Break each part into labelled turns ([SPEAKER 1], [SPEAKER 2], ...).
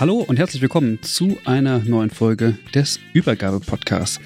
[SPEAKER 1] Hallo und herzlich willkommen zu einer neuen Folge des Übergabe-Podcasts.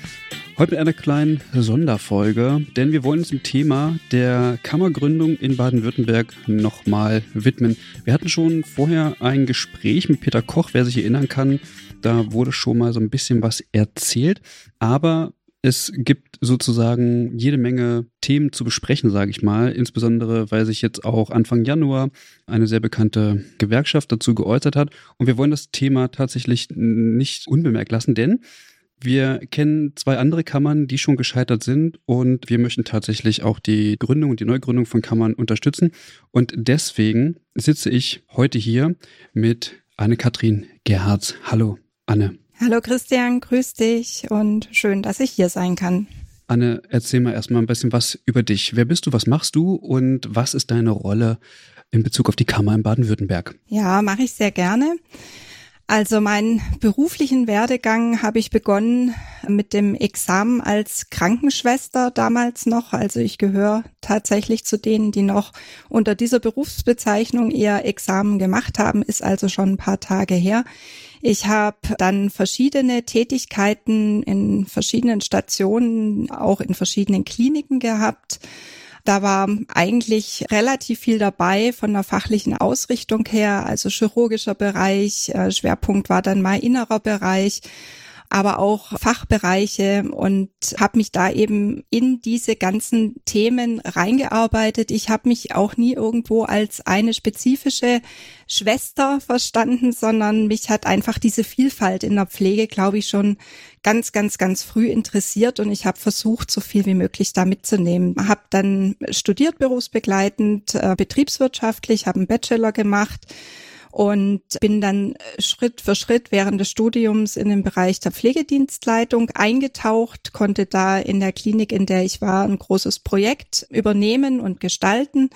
[SPEAKER 1] Heute mit einer kleinen Sonderfolge, denn wir wollen uns dem Thema der Kammergründung in Baden-Württemberg nochmal widmen. Wir hatten schon vorher ein Gespräch mit Peter Koch, wer sich erinnern kann. Da wurde schon mal so ein bisschen was erzählt, aber es gibt sozusagen jede Menge Themen zu besprechen, sage ich mal. Insbesondere, weil sich jetzt auch Anfang Januar eine sehr bekannte Gewerkschaft dazu geäußert hat. Und wir wollen das Thema tatsächlich nicht unbemerkt lassen, denn wir kennen zwei andere Kammern, die schon gescheitert sind und wir möchten tatsächlich auch die Gründung und die Neugründung von Kammern unterstützen. Und deswegen sitze ich heute hier mit Anne-Kathrin Gerhards. Hallo, Anne.
[SPEAKER 2] Hallo Christian, grüß dich und schön, dass ich hier sein kann.
[SPEAKER 1] Anne, erzähl mal erstmal ein bisschen was über dich. Wer bist du, was machst du und was ist deine Rolle in Bezug auf die Kammer in Baden-Württemberg?
[SPEAKER 2] Ja, mache ich sehr gerne. Also meinen beruflichen Werdegang habe ich begonnen mit dem Examen als Krankenschwester damals noch. Also ich gehöre tatsächlich zu denen, die noch unter dieser Berufsbezeichnung eher Examen gemacht haben, ist also schon ein paar Tage her. Ich habe dann verschiedene Tätigkeiten in verschiedenen Stationen, auch in verschiedenen Kliniken gehabt. Da war eigentlich relativ viel dabei von der fachlichen Ausrichtung her, also chirurgischer Bereich, äh, Schwerpunkt war dann mal innerer Bereich, aber auch Fachbereiche und habe mich da eben in diese ganzen Themen reingearbeitet. Ich habe mich auch nie irgendwo als eine spezifische Schwester verstanden, sondern mich hat einfach diese Vielfalt in der Pflege, glaube ich, schon ganz, ganz, ganz früh interessiert und ich habe versucht, so viel wie möglich da mitzunehmen. Habe dann studiert berufsbegleitend, äh, betriebswirtschaftlich, habe einen Bachelor gemacht und bin dann Schritt für Schritt während des Studiums in den Bereich der Pflegedienstleitung eingetaucht, konnte da in der Klinik, in der ich war, ein großes Projekt übernehmen und gestalten.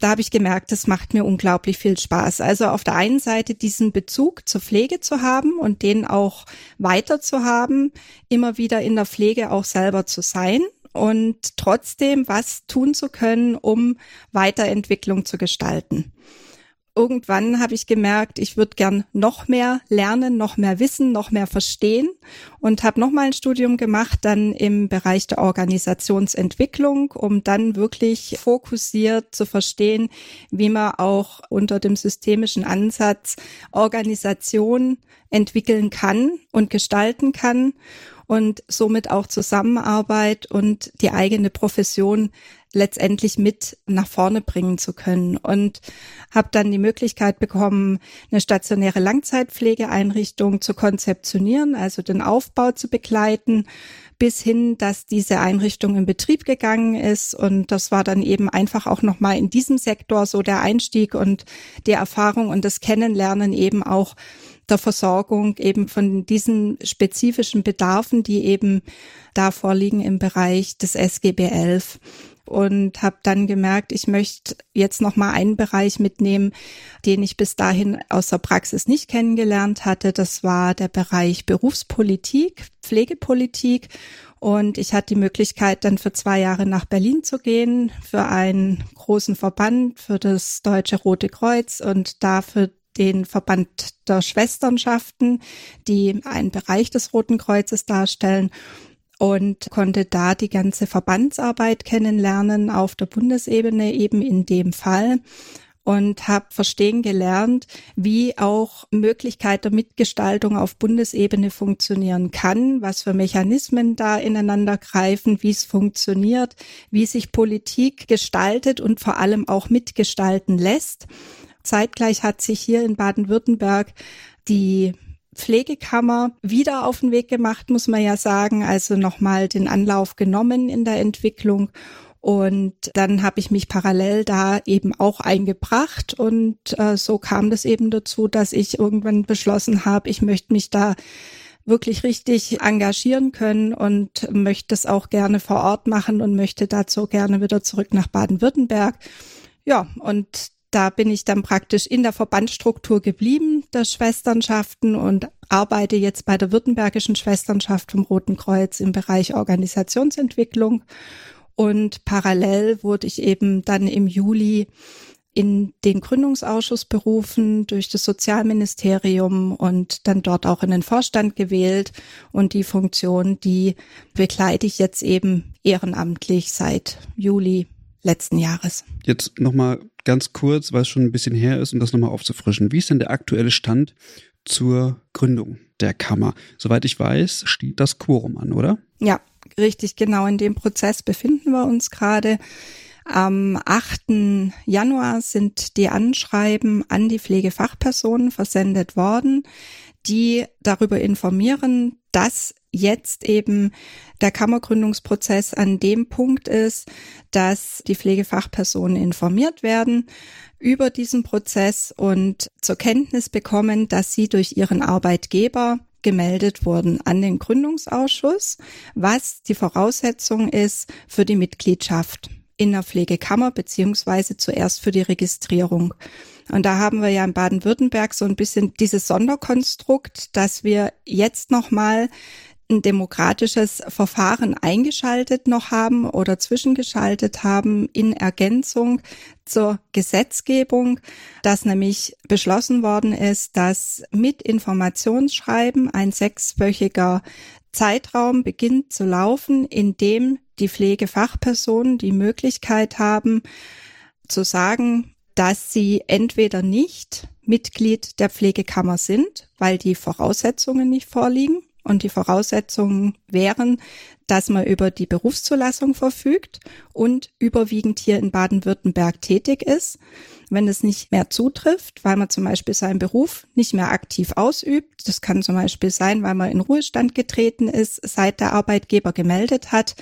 [SPEAKER 2] Da habe ich gemerkt, das macht mir unglaublich viel Spaß. Also auf der einen Seite diesen Bezug zur Pflege zu haben und den auch weiter zu haben, immer wieder in der Pflege auch selber zu sein und trotzdem was tun zu können, um Weiterentwicklung zu gestalten irgendwann habe ich gemerkt, ich würde gern noch mehr lernen, noch mehr wissen, noch mehr verstehen und habe noch mal ein Studium gemacht, dann im Bereich der Organisationsentwicklung, um dann wirklich fokussiert zu verstehen, wie man auch unter dem systemischen Ansatz Organisation entwickeln kann und gestalten kann und somit auch Zusammenarbeit und die eigene Profession letztendlich mit nach vorne bringen zu können. Und habe dann die Möglichkeit bekommen, eine stationäre Langzeitpflegeeinrichtung zu konzeptionieren, also den Aufbau zu begleiten, bis hin, dass diese Einrichtung in Betrieb gegangen ist. Und das war dann eben einfach auch noch mal in diesem Sektor so der Einstieg und die Erfahrung und das Kennenlernen eben auch der Versorgung eben von diesen spezifischen Bedarfen, die eben da vorliegen im Bereich des SGB 11 und habe dann gemerkt, ich möchte jetzt noch mal einen Bereich mitnehmen, den ich bis dahin aus der Praxis nicht kennengelernt hatte. Das war der Bereich Berufspolitik, Pflegepolitik. Und ich hatte die Möglichkeit, dann für zwei Jahre nach Berlin zu gehen, für einen großen Verband, für das Deutsche Rote Kreuz und dafür den Verband der Schwesternschaften, die einen Bereich des Roten Kreuzes darstellen. Und konnte da die ganze Verbandsarbeit kennenlernen auf der Bundesebene eben in dem Fall und habe verstehen gelernt, wie auch Möglichkeit der Mitgestaltung auf Bundesebene funktionieren kann, was für Mechanismen da ineinander greifen, wie es funktioniert, wie sich Politik gestaltet und vor allem auch mitgestalten lässt. Zeitgleich hat sich hier in Baden-Württemberg die Pflegekammer wieder auf den Weg gemacht, muss man ja sagen, also nochmal den Anlauf genommen in der Entwicklung. Und dann habe ich mich parallel da eben auch eingebracht. Und äh, so kam das eben dazu, dass ich irgendwann beschlossen habe, ich möchte mich da wirklich richtig engagieren können und möchte es auch gerne vor Ort machen und möchte dazu gerne wieder zurück nach Baden-Württemberg. Ja, und da bin ich dann praktisch in der Verbandsstruktur geblieben der Schwesternschaften und arbeite jetzt bei der Württembergischen Schwesternschaft vom Roten Kreuz im Bereich Organisationsentwicklung und parallel wurde ich eben dann im Juli in den Gründungsausschuss berufen durch das Sozialministerium und dann dort auch in den Vorstand gewählt. Und die Funktion, die begleite ich jetzt eben ehrenamtlich seit Juli letzten Jahres.
[SPEAKER 1] Jetzt nochmal ganz kurz, weil es schon ein bisschen her ist, um das nochmal aufzufrischen. Wie ist denn der aktuelle Stand zur Gründung der Kammer? Soweit ich weiß, steht das Quorum an, oder?
[SPEAKER 2] Ja, richtig genau in dem Prozess befinden wir uns gerade. Am 8. Januar sind die Anschreiben an die Pflegefachpersonen versendet worden, die darüber informieren, dass jetzt eben der Kammergründungsprozess an dem Punkt ist, dass die Pflegefachpersonen informiert werden über diesen Prozess und zur Kenntnis bekommen, dass sie durch ihren Arbeitgeber gemeldet wurden an den Gründungsausschuss, was die Voraussetzung ist für die Mitgliedschaft in der Pflegekammer beziehungsweise zuerst für die Registrierung. Und da haben wir ja in Baden-Württemberg so ein bisschen dieses Sonderkonstrukt, dass wir jetzt nochmal ein demokratisches Verfahren eingeschaltet noch haben oder zwischengeschaltet haben in Ergänzung zur Gesetzgebung, dass nämlich beschlossen worden ist, dass mit Informationsschreiben ein sechswöchiger Zeitraum beginnt zu laufen, in dem die Pflegefachpersonen die Möglichkeit haben zu sagen, dass sie entweder nicht Mitglied der Pflegekammer sind, weil die Voraussetzungen nicht vorliegen, und die Voraussetzungen wären, dass man über die Berufszulassung verfügt und überwiegend hier in Baden-Württemberg tätig ist. Wenn es nicht mehr zutrifft, weil man zum Beispiel seinen Beruf nicht mehr aktiv ausübt, das kann zum Beispiel sein, weil man in Ruhestand getreten ist, seit der Arbeitgeber gemeldet hat,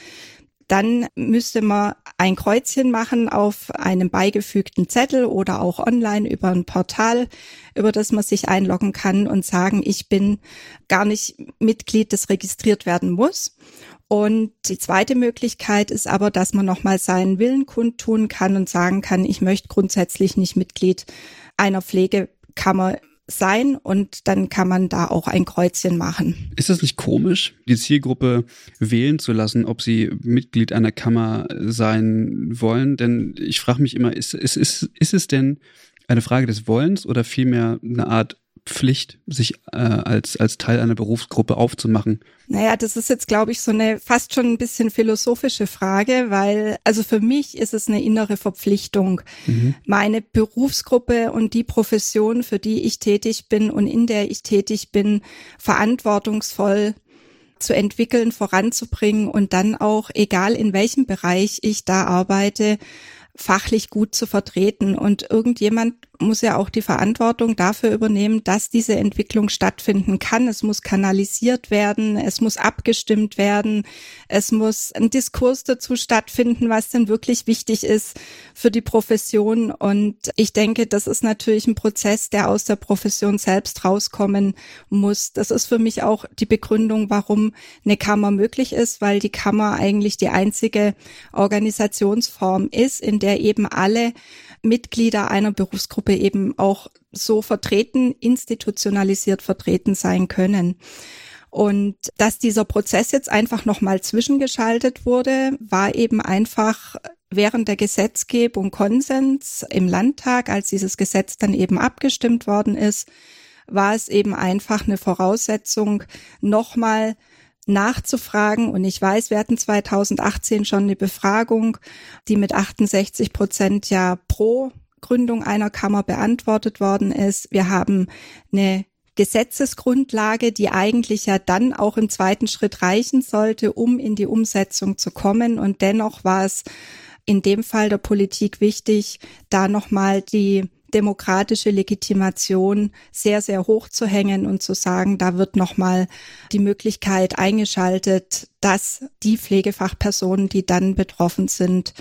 [SPEAKER 2] dann müsste man ein Kreuzchen machen auf einem beigefügten Zettel oder auch online über ein Portal, über das man sich einloggen kann und sagen, ich bin gar nicht Mitglied, das registriert werden muss. Und die zweite Möglichkeit ist aber, dass man nochmal seinen Willen kundtun kann und sagen kann, ich möchte grundsätzlich nicht Mitglied einer Pflegekammer sein und dann kann man da auch ein Kreuzchen machen.
[SPEAKER 1] Ist es nicht komisch, die Zielgruppe wählen zu lassen, ob sie Mitglied einer Kammer sein wollen? Denn ich frage mich immer, ist, ist, ist, ist es denn eine Frage des Wollens oder vielmehr eine Art Pflicht, sich äh, als, als Teil einer Berufsgruppe aufzumachen?
[SPEAKER 2] Naja, das ist jetzt, glaube ich, so eine fast schon ein bisschen philosophische Frage, weil, also für mich ist es eine innere Verpflichtung, mhm. meine Berufsgruppe und die Profession, für die ich tätig bin und in der ich tätig bin, verantwortungsvoll zu entwickeln, voranzubringen und dann auch, egal in welchem Bereich ich da arbeite, fachlich gut zu vertreten. Und irgendjemand muss ja auch die Verantwortung dafür übernehmen, dass diese Entwicklung stattfinden kann. Es muss kanalisiert werden, es muss abgestimmt werden, es muss ein Diskurs dazu stattfinden, was denn wirklich wichtig ist für die Profession. Und ich denke, das ist natürlich ein Prozess, der aus der Profession selbst rauskommen muss. Das ist für mich auch die Begründung, warum eine Kammer möglich ist, weil die Kammer eigentlich die einzige Organisationsform ist, in der eben alle Mitglieder einer Berufsgruppe eben auch so vertreten, institutionalisiert vertreten sein können. Und dass dieser Prozess jetzt einfach nochmal zwischengeschaltet wurde, war eben einfach während der Gesetzgebung Konsens im Landtag, als dieses Gesetz dann eben abgestimmt worden ist, war es eben einfach eine Voraussetzung, nochmal nachzufragen. Und ich weiß, wir hatten 2018 schon eine Befragung, die mit 68 Prozent ja pro Gründung einer Kammer beantwortet worden ist. Wir haben eine Gesetzesgrundlage, die eigentlich ja dann auch im zweiten Schritt reichen sollte, um in die Umsetzung zu kommen. Und dennoch war es in dem Fall der Politik wichtig, da nochmal die demokratische Legitimation sehr, sehr hoch zu hängen und zu sagen, da wird nochmal die Möglichkeit eingeschaltet, dass die Pflegefachpersonen, die dann betroffen sind,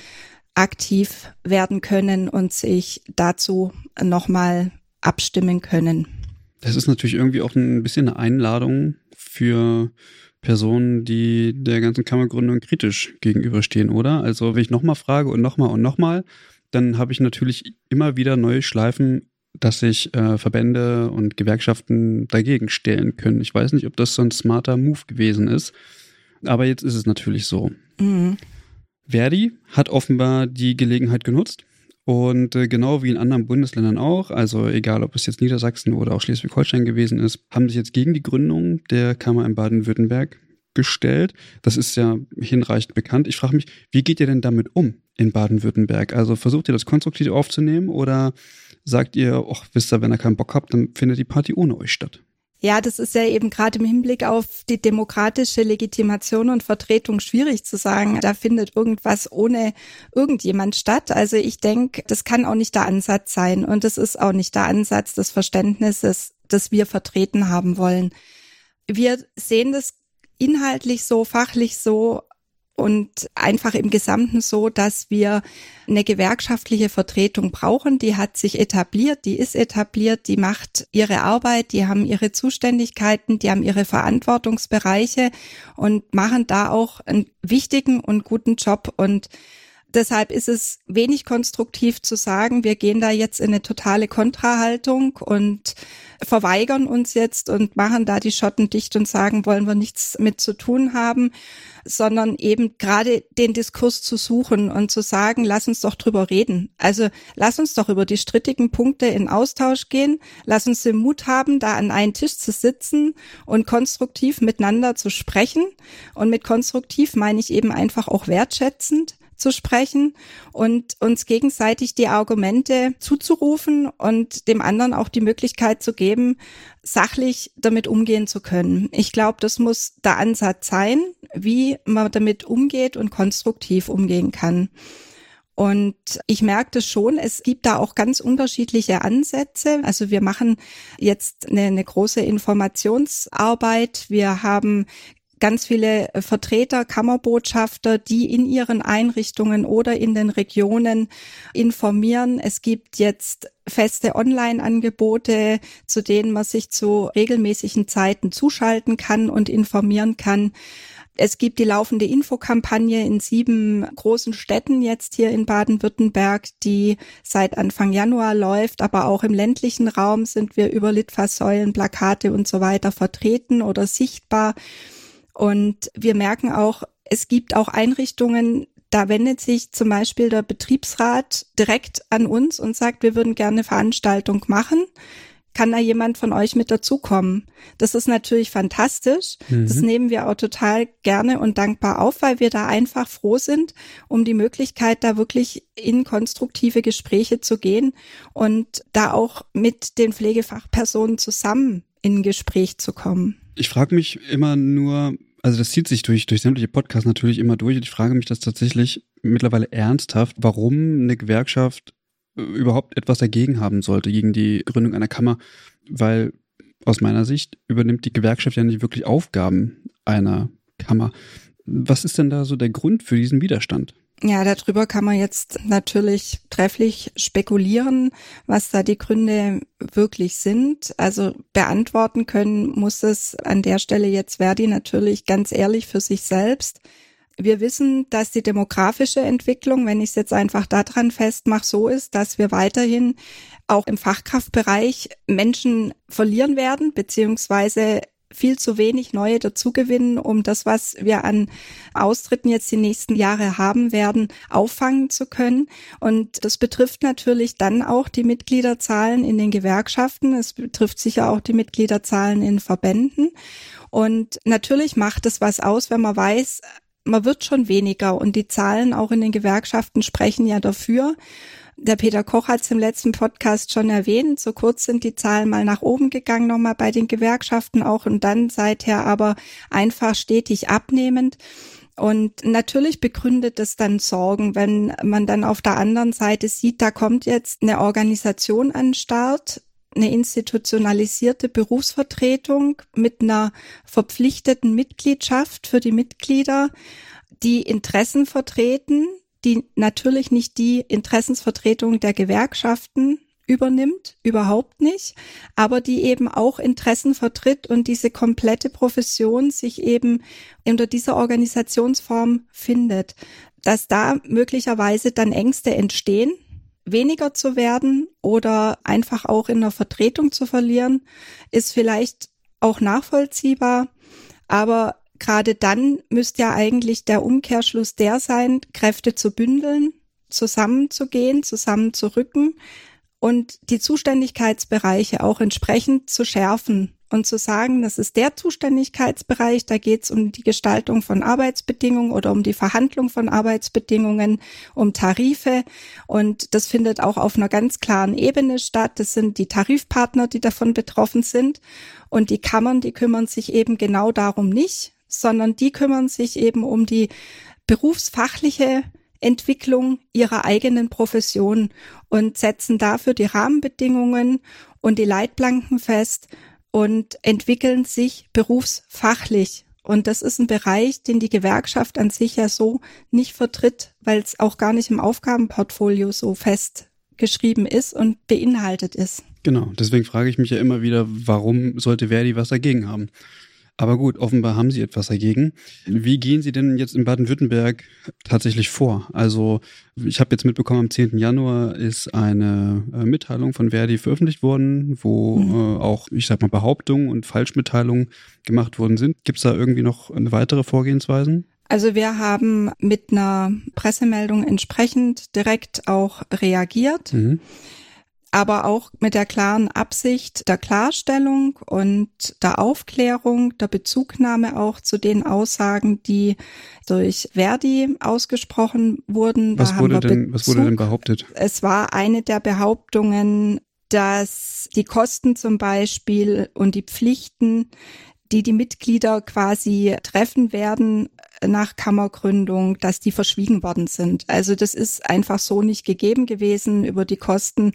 [SPEAKER 2] aktiv werden können und sich dazu nochmal abstimmen können.
[SPEAKER 1] Das ist natürlich irgendwie auch ein bisschen eine Einladung für Personen, die der ganzen Kammergründung kritisch gegenüberstehen, oder? Also wenn ich nochmal frage und nochmal und nochmal, dann habe ich natürlich immer wieder neue Schleifen, dass sich äh, Verbände und Gewerkschaften dagegen stellen können. Ich weiß nicht, ob das so ein smarter Move gewesen ist, aber jetzt ist es natürlich so. Mhm. Verdi hat offenbar die Gelegenheit genutzt und äh, genau wie in anderen Bundesländern auch, also egal ob es jetzt Niedersachsen oder auch Schleswig-Holstein gewesen ist, haben sich jetzt gegen die Gründung der Kammer in Baden-Württemberg gestellt. Das ist ja hinreichend bekannt. Ich frage mich, wie geht ihr denn damit um in Baden-Württemberg? Also versucht ihr das konstruktiv aufzunehmen oder sagt ihr, ach, wisst ihr, wenn ihr keinen Bock habt, dann findet die Party ohne euch statt?
[SPEAKER 2] Ja, das ist ja eben gerade im Hinblick auf die demokratische Legitimation und Vertretung schwierig zu sagen, da findet irgendwas ohne irgendjemand statt. Also ich denke, das kann auch nicht der Ansatz sein und das ist auch nicht der Ansatz des Verständnisses, das wir vertreten haben wollen. Wir sehen das inhaltlich so, fachlich so und einfach im Gesamten so, dass wir eine gewerkschaftliche Vertretung brauchen. Die hat sich etabliert, die ist etabliert, die macht ihre Arbeit, die haben ihre Zuständigkeiten, die haben ihre Verantwortungsbereiche und machen da auch einen wichtigen und guten Job und Deshalb ist es wenig konstruktiv zu sagen, wir gehen da jetzt in eine totale Kontrahaltung und verweigern uns jetzt und machen da die Schotten dicht und sagen, wollen wir nichts mit zu tun haben, sondern eben gerade den Diskurs zu suchen und zu sagen, lass uns doch drüber reden. Also lass uns doch über die strittigen Punkte in Austausch gehen, lass uns den Mut haben, da an einen Tisch zu sitzen und konstruktiv miteinander zu sprechen. Und mit konstruktiv meine ich eben einfach auch wertschätzend zu sprechen und uns gegenseitig die Argumente zuzurufen und dem anderen auch die Möglichkeit zu geben, sachlich damit umgehen zu können. Ich glaube, das muss der Ansatz sein, wie man damit umgeht und konstruktiv umgehen kann. Und ich merke das schon, es gibt da auch ganz unterschiedliche Ansätze. Also wir machen jetzt eine, eine große Informationsarbeit. Wir haben ganz viele äh, Vertreter, Kammerbotschafter, die in ihren Einrichtungen oder in den Regionen informieren. Es gibt jetzt feste Online-Angebote, zu denen man sich zu regelmäßigen Zeiten zuschalten kann und informieren kann. Es gibt die laufende Infokampagne in sieben großen Städten jetzt hier in Baden-Württemberg, die seit Anfang Januar läuft, aber auch im ländlichen Raum sind wir über Litfaßsäulen, Plakate und so weiter vertreten oder sichtbar. Und wir merken auch, es gibt auch Einrichtungen, da wendet sich zum Beispiel der Betriebsrat direkt an uns und sagt, wir würden gerne eine Veranstaltung machen. Kann da jemand von euch mit dazukommen? Das ist natürlich fantastisch. Mhm. Das nehmen wir auch total gerne und dankbar auf, weil wir da einfach froh sind, um die Möglichkeit, da wirklich in konstruktive Gespräche zu gehen und da auch mit den Pflegefachpersonen zusammen in Gespräch zu kommen.
[SPEAKER 1] Ich frage mich immer nur, also das zieht sich durch, durch sämtliche Podcasts natürlich immer durch und ich frage mich das tatsächlich mittlerweile ernsthaft, warum eine Gewerkschaft äh, überhaupt etwas dagegen haben sollte, gegen die Gründung einer Kammer, weil aus meiner Sicht übernimmt die Gewerkschaft ja nicht wirklich Aufgaben einer Kammer. Was ist denn da so der Grund für diesen Widerstand?
[SPEAKER 2] Ja, darüber kann man jetzt natürlich trefflich spekulieren, was da die Gründe wirklich sind. Also beantworten können muss es an der Stelle jetzt Verdi natürlich ganz ehrlich für sich selbst. Wir wissen, dass die demografische Entwicklung, wenn ich es jetzt einfach daran festmache, so ist, dass wir weiterhin auch im Fachkraftbereich Menschen verlieren werden, beziehungsweise viel zu wenig neue dazugewinnen, um das, was wir an Austritten jetzt die nächsten Jahre haben werden, auffangen zu können. Und das betrifft natürlich dann auch die Mitgliederzahlen in den Gewerkschaften. Es betrifft sicher auch die Mitgliederzahlen in Verbänden. Und natürlich macht es was aus, wenn man weiß, man wird schon weniger und die Zahlen auch in den Gewerkschaften sprechen ja dafür. Der Peter Koch hat es im letzten Podcast schon erwähnt. So kurz sind die Zahlen mal nach oben gegangen, nochmal bei den Gewerkschaften auch und dann seither aber einfach stetig abnehmend. Und natürlich begründet es dann Sorgen, wenn man dann auf der anderen Seite sieht, da kommt jetzt eine Organisation an den Start, eine institutionalisierte Berufsvertretung mit einer verpflichteten Mitgliedschaft für die Mitglieder, die Interessen vertreten, die natürlich nicht die Interessensvertretung der Gewerkschaften übernimmt, überhaupt nicht, aber die eben auch Interessen vertritt und diese komplette Profession sich eben unter dieser Organisationsform findet, dass da möglicherweise dann Ängste entstehen, weniger zu werden oder einfach auch in der Vertretung zu verlieren, ist vielleicht auch nachvollziehbar, aber gerade dann müsste ja eigentlich der Umkehrschluss der sein, Kräfte zu bündeln, zusammenzugehen, zusammenzurücken und die Zuständigkeitsbereiche auch entsprechend zu schärfen und zu sagen, das ist der Zuständigkeitsbereich, da geht es um die Gestaltung von Arbeitsbedingungen oder um die Verhandlung von Arbeitsbedingungen, um Tarife. Und das findet auch auf einer ganz klaren Ebene statt. Das sind die Tarifpartner, die davon betroffen sind. Und die Kammern, die kümmern sich eben genau darum nicht, sondern die kümmern sich eben um die berufsfachliche Entwicklung ihrer eigenen Profession und setzen dafür die Rahmenbedingungen und die Leitplanken fest und entwickeln sich berufsfachlich. Und das ist ein Bereich, den die Gewerkschaft an sich ja so nicht vertritt, weil es auch gar nicht im Aufgabenportfolio so festgeschrieben ist und beinhaltet ist.
[SPEAKER 1] Genau, deswegen frage ich mich ja immer wieder, warum sollte Verdi was dagegen haben? Aber gut, offenbar haben Sie etwas dagegen. Wie gehen Sie denn jetzt in Baden-Württemberg tatsächlich vor? Also ich habe jetzt mitbekommen, am 10. Januar ist eine äh, Mitteilung von Verdi veröffentlicht worden, wo mhm. äh, auch, ich sag mal, Behauptungen und Falschmitteilungen gemacht worden sind. Gibt es da irgendwie noch weitere Vorgehensweisen?
[SPEAKER 2] Also wir haben mit einer Pressemeldung entsprechend direkt auch reagiert. Mhm aber auch mit der klaren Absicht der Klarstellung und der Aufklärung, der Bezugnahme auch zu den Aussagen, die durch Verdi ausgesprochen wurden.
[SPEAKER 1] Was, wurde denn, was wurde denn behauptet?
[SPEAKER 2] Es war eine der Behauptungen, dass die Kosten zum Beispiel und die Pflichten, die die Mitglieder quasi treffen werden nach Kammergründung, dass die verschwiegen worden sind. Also das ist einfach so nicht gegeben gewesen über die Kosten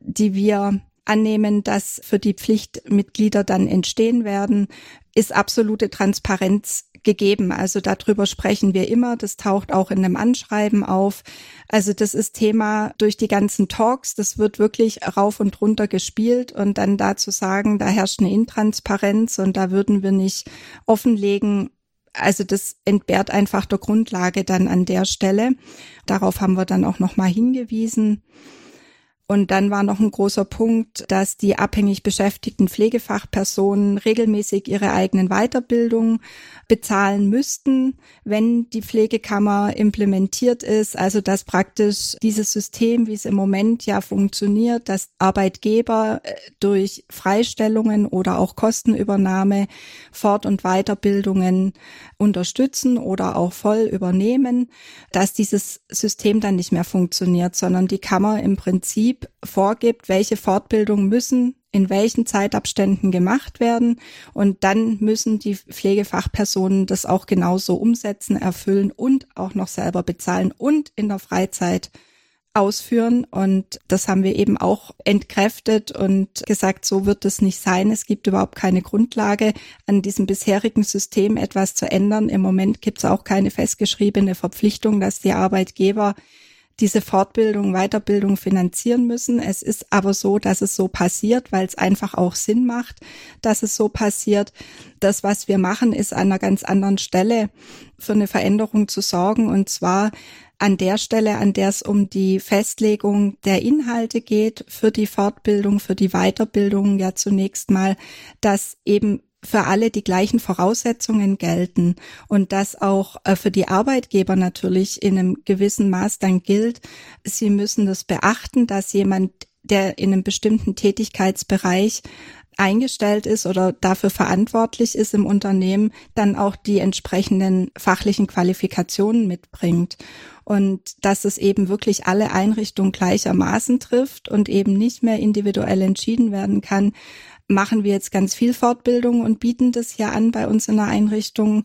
[SPEAKER 2] die wir annehmen, dass für die Pflichtmitglieder dann entstehen werden, ist absolute Transparenz gegeben. Also darüber sprechen wir immer. Das taucht auch in einem Anschreiben auf. Also das ist Thema durch die ganzen Talks. Das wird wirklich rauf und runter gespielt und dann dazu sagen, da herrscht eine Intransparenz und da würden wir nicht offenlegen. Also das entbehrt einfach der Grundlage dann an der Stelle. Darauf haben wir dann auch nochmal hingewiesen. Und dann war noch ein großer Punkt, dass die abhängig beschäftigten Pflegefachpersonen regelmäßig ihre eigenen Weiterbildungen bezahlen müssten, wenn die Pflegekammer implementiert ist. Also dass praktisch dieses System, wie es im Moment ja funktioniert, dass Arbeitgeber äh, durch Freistellungen oder auch Kostenübernahme Fort- und Weiterbildungen unterstützen oder auch voll übernehmen, dass dieses System dann nicht mehr funktioniert, sondern die Kammer im Prinzip vorgibt, welche Fortbildungen müssen in welchen Zeitabständen gemacht werden. Und dann müssen die Pflegefachpersonen das auch genauso umsetzen, erfüllen und auch noch selber bezahlen und in der Freizeit ausführen. Und das haben wir eben auch entkräftet und gesagt, so wird es nicht sein. Es gibt überhaupt keine Grundlage, an diesem bisherigen System etwas zu ändern. Im Moment gibt es auch keine festgeschriebene Verpflichtung, dass die Arbeitgeber diese Fortbildung, Weiterbildung finanzieren müssen. Es ist aber so, dass es so passiert, weil es einfach auch Sinn macht, dass es so passiert. Das, was wir machen, ist an einer ganz anderen Stelle für eine Veränderung zu sorgen und zwar an der Stelle, an der es um die Festlegung der Inhalte geht für die Fortbildung, für die Weiterbildung ja zunächst mal, dass eben für alle die gleichen Voraussetzungen gelten und das auch äh, für die Arbeitgeber natürlich in einem gewissen Maß dann gilt. Sie müssen das beachten, dass jemand, der in einem bestimmten Tätigkeitsbereich eingestellt ist oder dafür verantwortlich ist im Unternehmen, dann auch die entsprechenden fachlichen Qualifikationen mitbringt. Und dass es eben wirklich alle Einrichtungen gleichermaßen trifft und eben nicht mehr individuell entschieden werden kann, machen wir jetzt ganz viel Fortbildung und bieten das hier an bei uns in der Einrichtung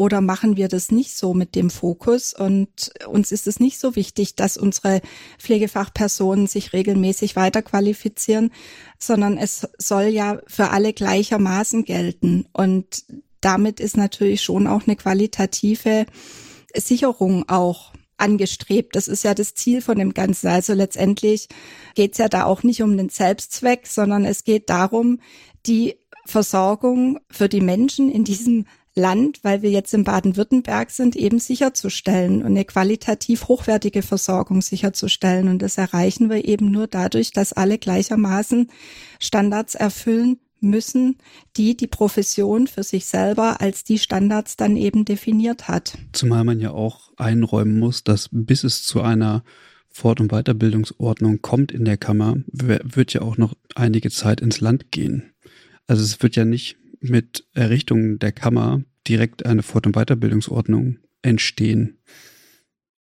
[SPEAKER 2] oder machen wir das nicht so mit dem Fokus? Und uns ist es nicht so wichtig, dass unsere Pflegefachpersonen sich regelmäßig weiterqualifizieren, sondern es soll ja für alle gleichermaßen gelten. Und damit ist natürlich schon auch eine qualitative Sicherung auch angestrebt. Das ist ja das Ziel von dem Ganzen. Also letztendlich geht es ja da auch nicht um den Selbstzweck, sondern es geht darum, die Versorgung für die Menschen in diesem Land, weil wir jetzt in Baden-Württemberg sind, eben sicherzustellen und eine qualitativ hochwertige Versorgung sicherzustellen. Und das erreichen wir eben nur dadurch, dass alle gleichermaßen Standards erfüllen müssen, die die Profession für sich selber als die Standards dann eben definiert hat.
[SPEAKER 1] Zumal man ja auch einräumen muss, dass bis es zu einer Fort- und Weiterbildungsordnung kommt in der Kammer, wird ja auch noch einige Zeit ins Land gehen. Also es wird ja nicht mit Errichtung der Kammer direkt eine Fort- und Weiterbildungsordnung entstehen.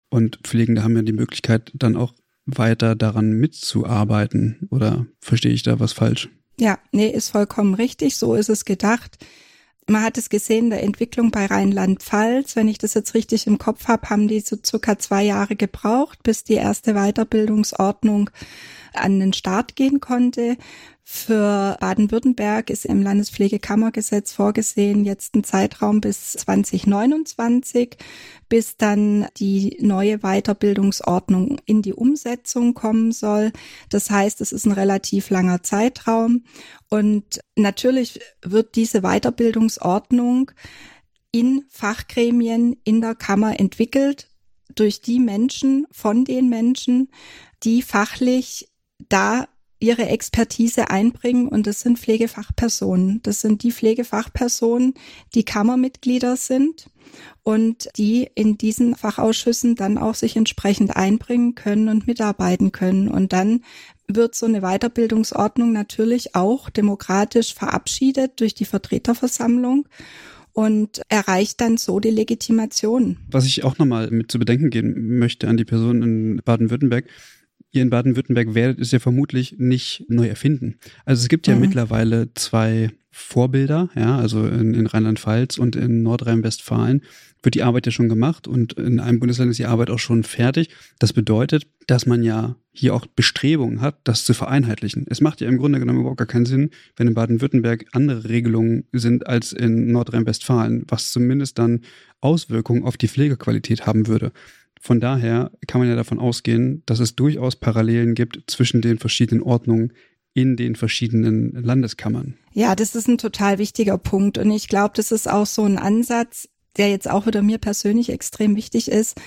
[SPEAKER 1] Und Pflegende haben ja die Möglichkeit, dann auch weiter daran mitzuarbeiten. Oder verstehe ich da was falsch?
[SPEAKER 2] Ja, nee, ist vollkommen richtig. So ist es gedacht. Man hat es gesehen, der Entwicklung bei Rheinland-Pfalz. Wenn ich das jetzt richtig im Kopf habe, haben die so circa zwei Jahre gebraucht, bis die erste Weiterbildungsordnung an den Start gehen konnte. Für Baden-Württemberg ist im Landespflegekammergesetz vorgesehen jetzt ein Zeitraum bis 2029, bis dann die neue Weiterbildungsordnung in die Umsetzung kommen soll. Das heißt, es ist ein relativ langer Zeitraum und natürlich wird diese Weiterbildungsordnung in Fachgremien in der Kammer entwickelt durch die Menschen, von den Menschen, die fachlich da ihre Expertise einbringen und das sind Pflegefachpersonen. Das sind die Pflegefachpersonen, die Kammermitglieder sind und die in diesen Fachausschüssen dann auch sich entsprechend einbringen können und mitarbeiten können. Und dann wird so eine Weiterbildungsordnung natürlich auch demokratisch verabschiedet durch die Vertreterversammlung und erreicht dann so die Legitimation.
[SPEAKER 1] Was ich auch nochmal mit zu bedenken geben möchte an die Person in Baden-Württemberg, ihr in Baden-Württemberg werdet es ja vermutlich nicht neu erfinden. Also es gibt ja mhm. mittlerweile zwei Vorbilder, ja, also in, in Rheinland-Pfalz und in Nordrhein-Westfalen wird die Arbeit ja schon gemacht und in einem Bundesland ist die Arbeit auch schon fertig. Das bedeutet, dass man ja hier auch Bestrebungen hat, das zu vereinheitlichen. Es macht ja im Grunde genommen überhaupt gar keinen Sinn, wenn in Baden-Württemberg andere Regelungen sind als in Nordrhein-Westfalen, was zumindest dann Auswirkungen auf die Pflegequalität haben würde. Von daher kann man ja davon ausgehen, dass es durchaus Parallelen gibt zwischen den verschiedenen Ordnungen in den verschiedenen Landeskammern.
[SPEAKER 2] Ja, das ist ein total wichtiger Punkt. Und ich glaube, das ist auch so ein Ansatz, der jetzt auch wieder mir persönlich extrem wichtig ist.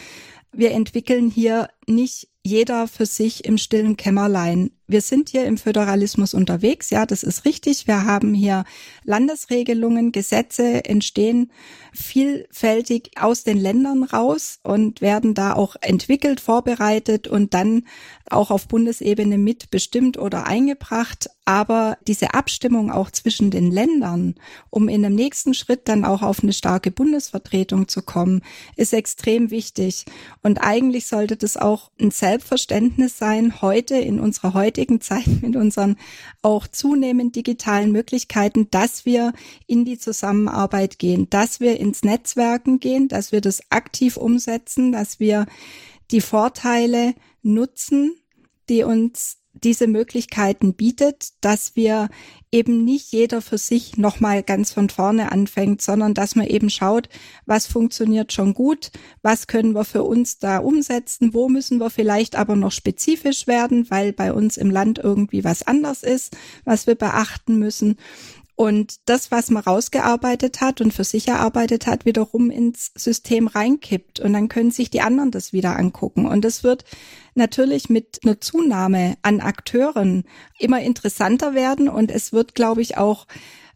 [SPEAKER 2] Wir entwickeln hier nicht jeder für sich im stillen Kämmerlein. Wir sind hier im Föderalismus unterwegs, ja, das ist richtig. Wir haben hier Landesregelungen, Gesetze entstehen vielfältig aus den Ländern raus und werden da auch entwickelt, vorbereitet und dann auch auf Bundesebene mitbestimmt oder eingebracht. Aber diese Abstimmung auch zwischen den Ländern, um in dem nächsten Schritt dann auch auf eine starke Bundesvertretung zu kommen, ist extrem wichtig. Und eigentlich sollte das auch ein Selbstverständnis sein, heute in unserer heutigen Zeit mit unseren auch zunehmend digitalen Möglichkeiten, dass wir in die Zusammenarbeit gehen, dass wir ins Netzwerken gehen, dass wir das aktiv umsetzen, dass wir die Vorteile nutzen, die uns diese Möglichkeiten bietet, dass wir eben nicht jeder für sich nochmal ganz von vorne anfängt, sondern dass man eben schaut, was funktioniert schon gut, was können wir für uns da umsetzen, wo müssen wir vielleicht aber noch spezifisch werden, weil bei uns im Land irgendwie was anders ist, was wir beachten müssen und das, was man rausgearbeitet hat und für sich erarbeitet hat, wiederum ins System reinkippt. Und dann können sich die anderen das wieder angucken. Und das wird natürlich mit einer Zunahme an Akteuren immer interessanter werden. Und es wird, glaube ich, auch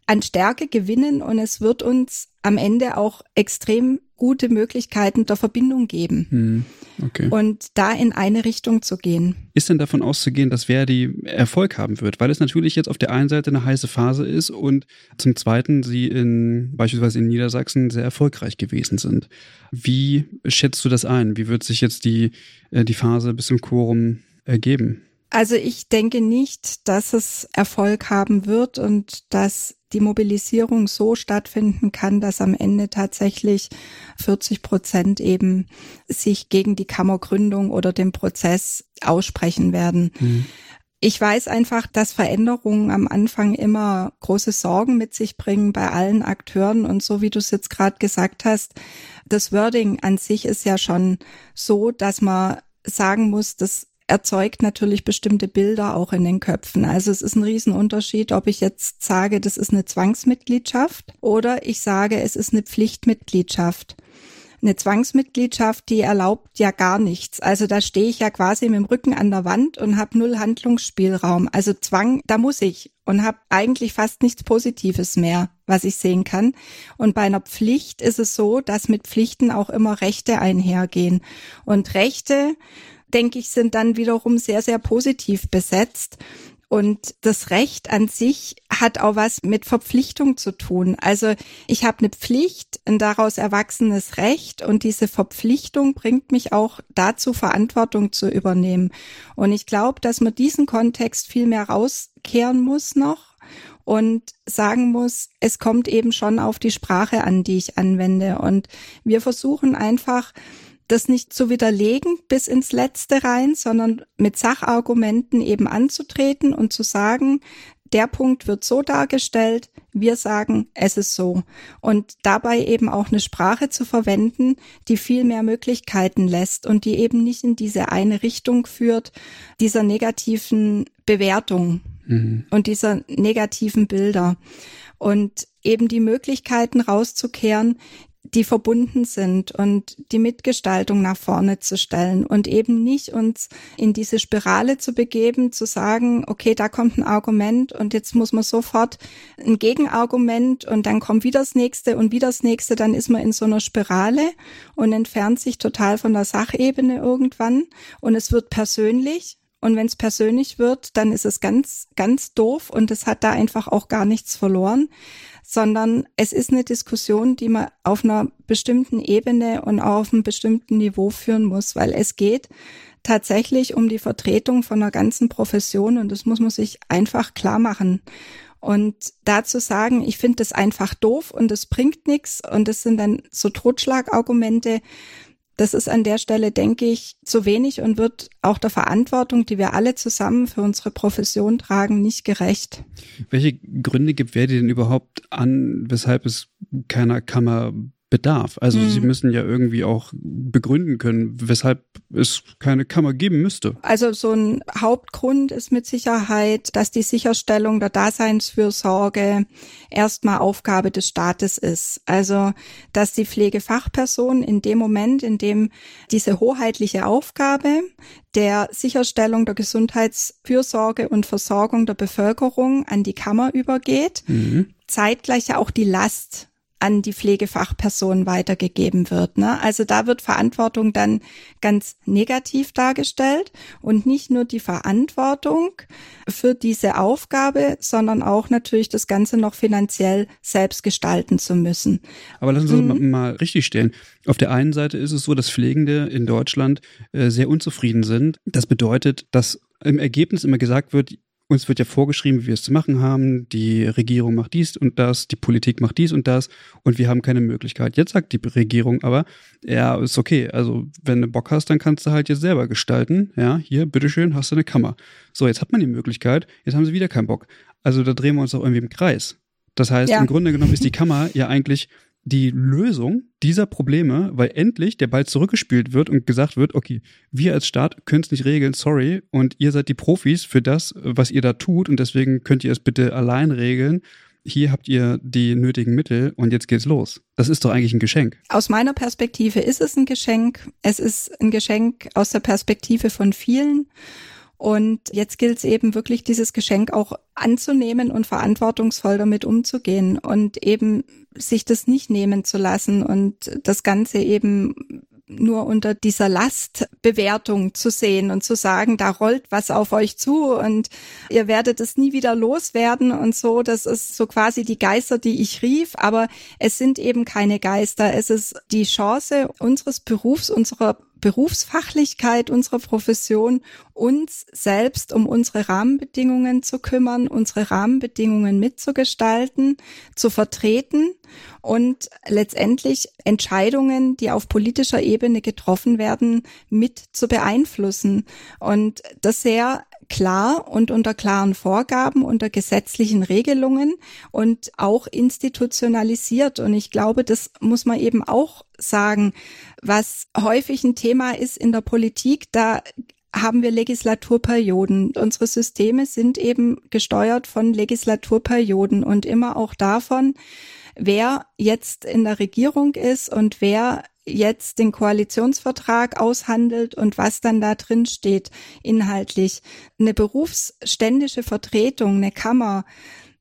[SPEAKER 2] an Stärke gewinnen und es wird uns am Ende auch extrem gute Möglichkeiten der Verbindung geben. Hm, okay. Und da in eine Richtung zu gehen.
[SPEAKER 1] Ist denn davon auszugehen, dass Verdi Erfolg haben wird? Weil es natürlich jetzt auf der einen Seite eine heiße Phase ist und zum zweiten sie in beispielsweise in Niedersachsen sehr erfolgreich gewesen sind. Wie schätzt du das ein? Wie wird sich jetzt die, äh, die Phase bis zum Quorum ergeben?
[SPEAKER 2] Also ich denke nicht, dass es Erfolg haben wird und dass die Mobilisierung so stattfinden kann, dass am Ende tatsächlich 40 Prozent eben sich gegen die Kammergründung oder den Prozess aussprechen werden. Mhm. Ich weiß einfach, dass Veränderungen am Anfang immer große Sorgen mit sich bringen bei allen Akteuren. Und so wie du es jetzt gerade gesagt hast, das Wording an sich ist ja schon so, dass man sagen muss, das erzeugt natürlich bestimmte Bilder auch in den Köpfen. Also es ist ein Riesenunterschied, ob ich jetzt sage, das ist eine Zwangsmitgliedschaft oder ich sage, es ist eine Pflichtmitgliedschaft. Eine Zwangsmitgliedschaft, die erlaubt ja gar nichts. Also da stehe ich ja quasi mit dem Rücken an der Wand und habe null Handlungsspielraum. Also Zwang, da muss ich und habe eigentlich fast nichts Positives mehr, was ich sehen kann. Und bei einer Pflicht ist es so, dass mit Pflichten auch immer Rechte einhergehen. Und Rechte denke ich, sind dann wiederum sehr, sehr positiv besetzt. Und das Recht an sich hat auch was mit Verpflichtung zu tun. Also ich habe eine Pflicht, ein daraus erwachsenes Recht und diese Verpflichtung bringt mich auch dazu, Verantwortung zu übernehmen. Und ich glaube, dass man diesen Kontext viel mehr rauskehren muss noch und sagen muss, es kommt eben schon auf die Sprache an, die ich anwende. Und wir versuchen einfach, das nicht zu widerlegen bis ins Letzte rein, sondern mit Sachargumenten eben anzutreten und zu sagen, der Punkt wird so dargestellt, wir sagen, es ist so. Und dabei eben auch eine Sprache zu verwenden, die viel mehr Möglichkeiten lässt und die eben nicht in diese eine Richtung führt, dieser negativen Bewertung mhm. und dieser negativen Bilder. Und eben die Möglichkeiten rauszukehren, die verbunden sind und die Mitgestaltung nach vorne zu stellen und eben nicht uns in diese Spirale zu begeben, zu sagen, okay, da kommt ein Argument und jetzt muss man sofort ein Gegenargument und dann kommt wieder das nächste und wieder das nächste, dann ist man in so einer Spirale und entfernt sich total von der Sachebene irgendwann und es wird persönlich und wenn es persönlich wird, dann ist es ganz, ganz doof und es hat da einfach auch gar nichts verloren sondern es ist eine Diskussion, die man auf einer bestimmten Ebene und auf einem bestimmten Niveau führen muss, weil es geht tatsächlich um die Vertretung von einer ganzen Profession und das muss man sich einfach klar machen. Und dazu sagen, ich finde das einfach doof und es bringt nichts und das sind dann so Totschlagargumente, das ist an der Stelle, denke ich, zu wenig und wird auch der Verantwortung, die wir alle zusammen für unsere Profession tragen, nicht gerecht.
[SPEAKER 1] Welche Gründe gibt wer denn überhaupt an, weshalb es keiner Kammer bedarf. Also mhm. sie müssen ja irgendwie auch begründen können, weshalb es keine Kammer geben müsste.
[SPEAKER 2] Also so ein Hauptgrund ist mit Sicherheit, dass die Sicherstellung der Daseinsfürsorge erstmal Aufgabe des Staates ist. Also dass die Pflegefachperson in dem Moment, in dem diese hoheitliche Aufgabe der Sicherstellung der Gesundheitsfürsorge und Versorgung der Bevölkerung an die Kammer übergeht, mhm. zeitgleich ja auch die Last an die Pflegefachperson weitergegeben wird. Ne? Also da wird Verantwortung dann ganz negativ dargestellt und nicht nur die Verantwortung für diese Aufgabe, sondern auch natürlich das Ganze noch finanziell selbst gestalten zu müssen.
[SPEAKER 1] Aber lassen Sie uns mhm. mal richtig stellen. Auf der einen Seite ist es so, dass Pflegende in Deutschland äh, sehr unzufrieden sind. Das bedeutet, dass im Ergebnis immer gesagt wird, uns wird ja vorgeschrieben, wie wir es zu machen haben. Die Regierung macht dies und das, die Politik macht dies und das und wir haben keine Möglichkeit. Jetzt sagt die Regierung aber, ja, ist okay. Also wenn du Bock hast, dann kannst du halt jetzt selber gestalten. Ja, hier, bitteschön, hast du eine Kammer. So, jetzt hat man die Möglichkeit, jetzt haben sie wieder keinen Bock. Also da drehen wir uns auch irgendwie im Kreis. Das heißt, ja. im Grunde genommen ist die Kammer ja eigentlich die Lösung dieser Probleme, weil endlich der Ball zurückgespielt wird und gesagt wird, okay, wir als Staat können es nicht regeln, sorry, und ihr seid die Profis für das, was ihr da tut und deswegen könnt ihr es bitte allein regeln. Hier habt ihr die nötigen Mittel und jetzt geht's los. Das ist doch eigentlich ein Geschenk.
[SPEAKER 2] Aus meiner Perspektive ist es ein Geschenk. Es ist ein Geschenk aus der Perspektive von vielen. Und jetzt gilt es eben wirklich, dieses Geschenk auch anzunehmen und verantwortungsvoll damit umzugehen und eben sich das nicht nehmen zu lassen und das Ganze eben nur unter dieser Lastbewertung zu sehen und zu sagen, da rollt was auf euch zu und ihr werdet es nie wieder loswerden und so. Das ist so quasi die Geister, die ich rief, aber es sind eben keine Geister. Es ist die Chance unseres Berufs, unserer Berufsfachlichkeit unserer Profession, uns selbst um unsere Rahmenbedingungen zu kümmern, unsere Rahmenbedingungen mitzugestalten, zu vertreten und letztendlich Entscheidungen, die auf politischer Ebene getroffen werden, mit zu beeinflussen. Und das sehr klar und unter klaren Vorgaben, unter gesetzlichen Regelungen und auch institutionalisiert. Und ich glaube, das muss man eben auch sagen, was häufig ein Thema ist in der Politik, da haben wir Legislaturperioden. Unsere Systeme sind eben gesteuert von Legislaturperioden und immer auch davon, wer jetzt in der Regierung ist und wer jetzt den Koalitionsvertrag aushandelt und was dann da drin steht inhaltlich. Eine berufsständische Vertretung, eine Kammer,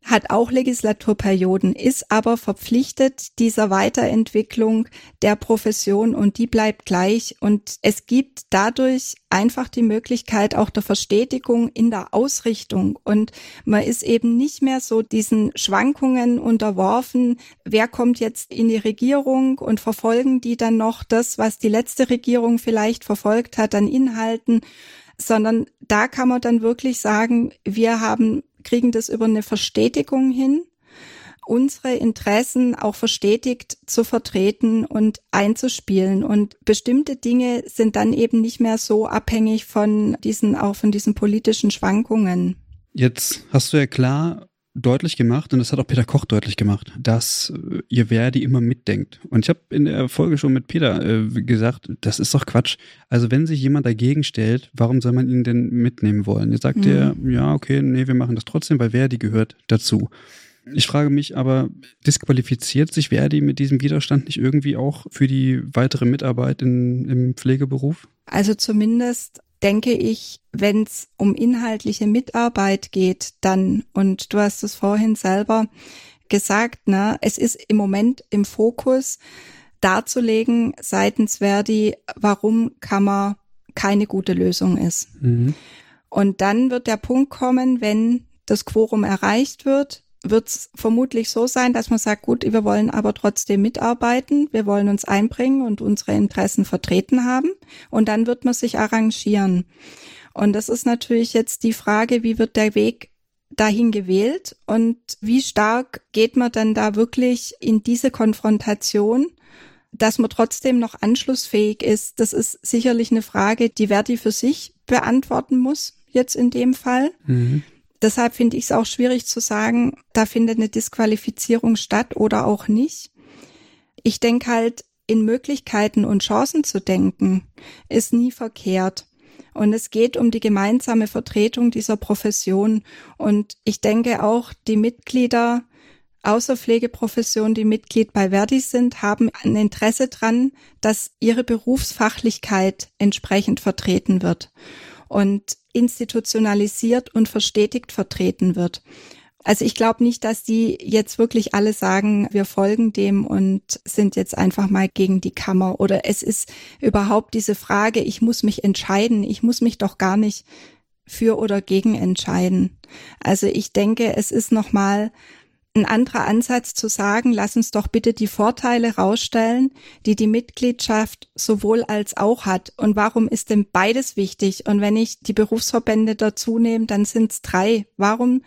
[SPEAKER 2] hat auch Legislaturperioden, ist aber verpflichtet dieser Weiterentwicklung der Profession und die bleibt gleich. Und es gibt dadurch einfach die Möglichkeit auch der Verstetigung in der Ausrichtung. Und man ist eben nicht mehr so diesen Schwankungen unterworfen. Wer kommt jetzt in die Regierung und verfolgen die dann noch das, was die letzte Regierung vielleicht verfolgt hat an Inhalten? sondern da kann man dann wirklich sagen, wir haben kriegen das über eine Verstetigung hin, unsere Interessen auch verstetigt zu vertreten und einzuspielen. Und bestimmte Dinge sind dann eben nicht mehr so abhängig von diesen, auch von diesen politischen Schwankungen.
[SPEAKER 1] Jetzt hast du ja klar deutlich gemacht, und das hat auch Peter Koch deutlich gemacht, dass äh, ihr Verdi immer mitdenkt. Und ich habe in der Folge schon mit Peter äh, gesagt, das ist doch Quatsch. Also wenn sich jemand dagegen stellt, warum soll man ihn denn mitnehmen wollen? Jetzt sagt mhm. er, ja, okay, nee, wir machen das trotzdem, weil Verdi gehört dazu. Ich frage mich aber, disqualifiziert sich Verdi mit diesem Widerstand nicht irgendwie auch für die weitere Mitarbeit in, im Pflegeberuf?
[SPEAKER 2] Also zumindest denke ich, wenn es um inhaltliche Mitarbeit geht, dann, und du hast es vorhin selber gesagt, ne, es ist im Moment im Fokus darzulegen seitens Verdi, warum Kammer keine gute Lösung ist. Mhm. Und dann wird der Punkt kommen, wenn das Quorum erreicht wird, wird es vermutlich so sein, dass man sagt, gut, wir wollen aber trotzdem mitarbeiten, wir wollen uns einbringen und unsere Interessen vertreten haben. Und dann wird man sich arrangieren. Und das ist natürlich jetzt die Frage, wie wird der Weg dahin gewählt und wie stark geht man dann da wirklich in diese Konfrontation, dass man trotzdem noch anschlussfähig ist. Das ist sicherlich eine Frage, die Verdi für sich beantworten muss, jetzt in dem Fall. Mhm. Deshalb finde ich es auch schwierig zu sagen, da findet eine Disqualifizierung statt oder auch nicht. Ich denke halt, in Möglichkeiten und Chancen zu denken, ist nie verkehrt. Und es geht um die gemeinsame Vertretung dieser Profession. Und ich denke auch, die Mitglieder außer Pflegeprofession, die Mitglied bei Verdi sind, haben ein Interesse dran, dass ihre Berufsfachlichkeit entsprechend vertreten wird und institutionalisiert und verstetigt vertreten wird. Also ich glaube nicht, dass die jetzt wirklich alle sagen, wir folgen dem und sind jetzt einfach mal gegen die Kammer. Oder es ist überhaupt diese Frage, ich muss mich entscheiden, ich muss mich doch gar nicht für oder gegen entscheiden. Also ich denke, es ist nochmal ein anderer Ansatz zu sagen, lass uns doch bitte die Vorteile rausstellen, die die Mitgliedschaft sowohl als auch hat. Und warum ist denn beides wichtig? Und wenn ich die Berufsverbände dazu nehme, dann sind es drei. Warum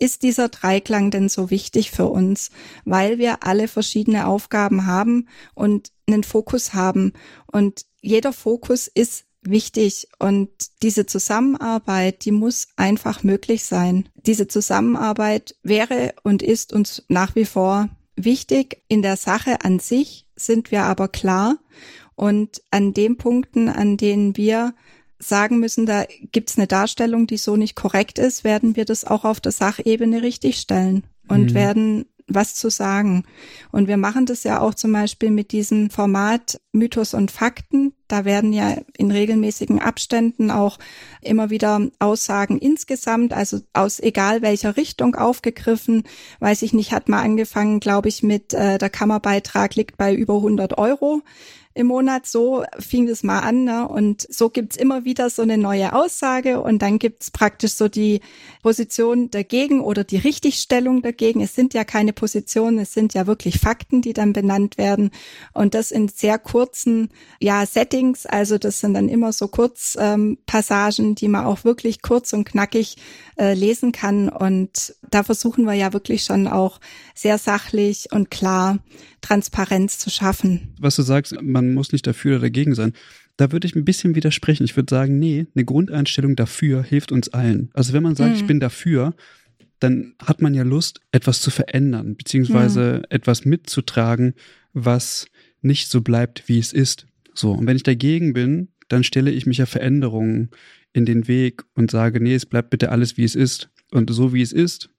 [SPEAKER 2] ist dieser Dreiklang denn so wichtig für uns? Weil wir alle verschiedene Aufgaben haben und einen Fokus haben. Und jeder Fokus ist wichtig und diese Zusammenarbeit, die muss einfach möglich sein. Diese Zusammenarbeit wäre und ist uns nach wie vor wichtig. In der Sache an sich sind wir aber klar und an den Punkten, an denen wir sagen müssen, da gibt's eine Darstellung, die so nicht korrekt ist, werden wir das auch auf der Sachebene richtigstellen und mhm. werden was zu sagen. Und wir machen das ja auch zum Beispiel mit diesem Format Mythos und Fakten. Da werden ja in regelmäßigen Abständen auch immer wieder Aussagen insgesamt, also aus egal welcher Richtung aufgegriffen. Weiß ich nicht, hat mal angefangen, glaube ich, mit äh, der Kammerbeitrag liegt bei über 100 Euro im Monat. So fing das mal an. Ne? Und so gibt's immer wieder so eine neue Aussage und dann gibt's praktisch so die Position dagegen oder die Richtigstellung dagegen. Es sind ja keine Positionen, es sind ja wirklich Fakten, die dann benannt werden. Und das in sehr kurzen ja, Settings. Also das sind dann immer so Kurzpassagen, ähm, die man auch wirklich kurz und knackig äh, lesen kann. Und da versuchen wir ja wirklich schon auch sehr sachlich und klar Transparenz zu schaffen.
[SPEAKER 1] Was du sagst, man muss nicht dafür oder dagegen sein. Da würde ich ein bisschen widersprechen. Ich würde sagen, nee, eine Grundeinstellung dafür hilft uns allen. Also wenn man sagt, mhm. ich bin dafür, dann hat man ja Lust, etwas zu verändern, beziehungsweise mhm. etwas mitzutragen, was nicht so bleibt, wie es ist. So. Und wenn ich dagegen bin, dann stelle ich mich ja Veränderungen in den Weg und sage, nee, es bleibt bitte alles, wie es ist. Und so wie es ist,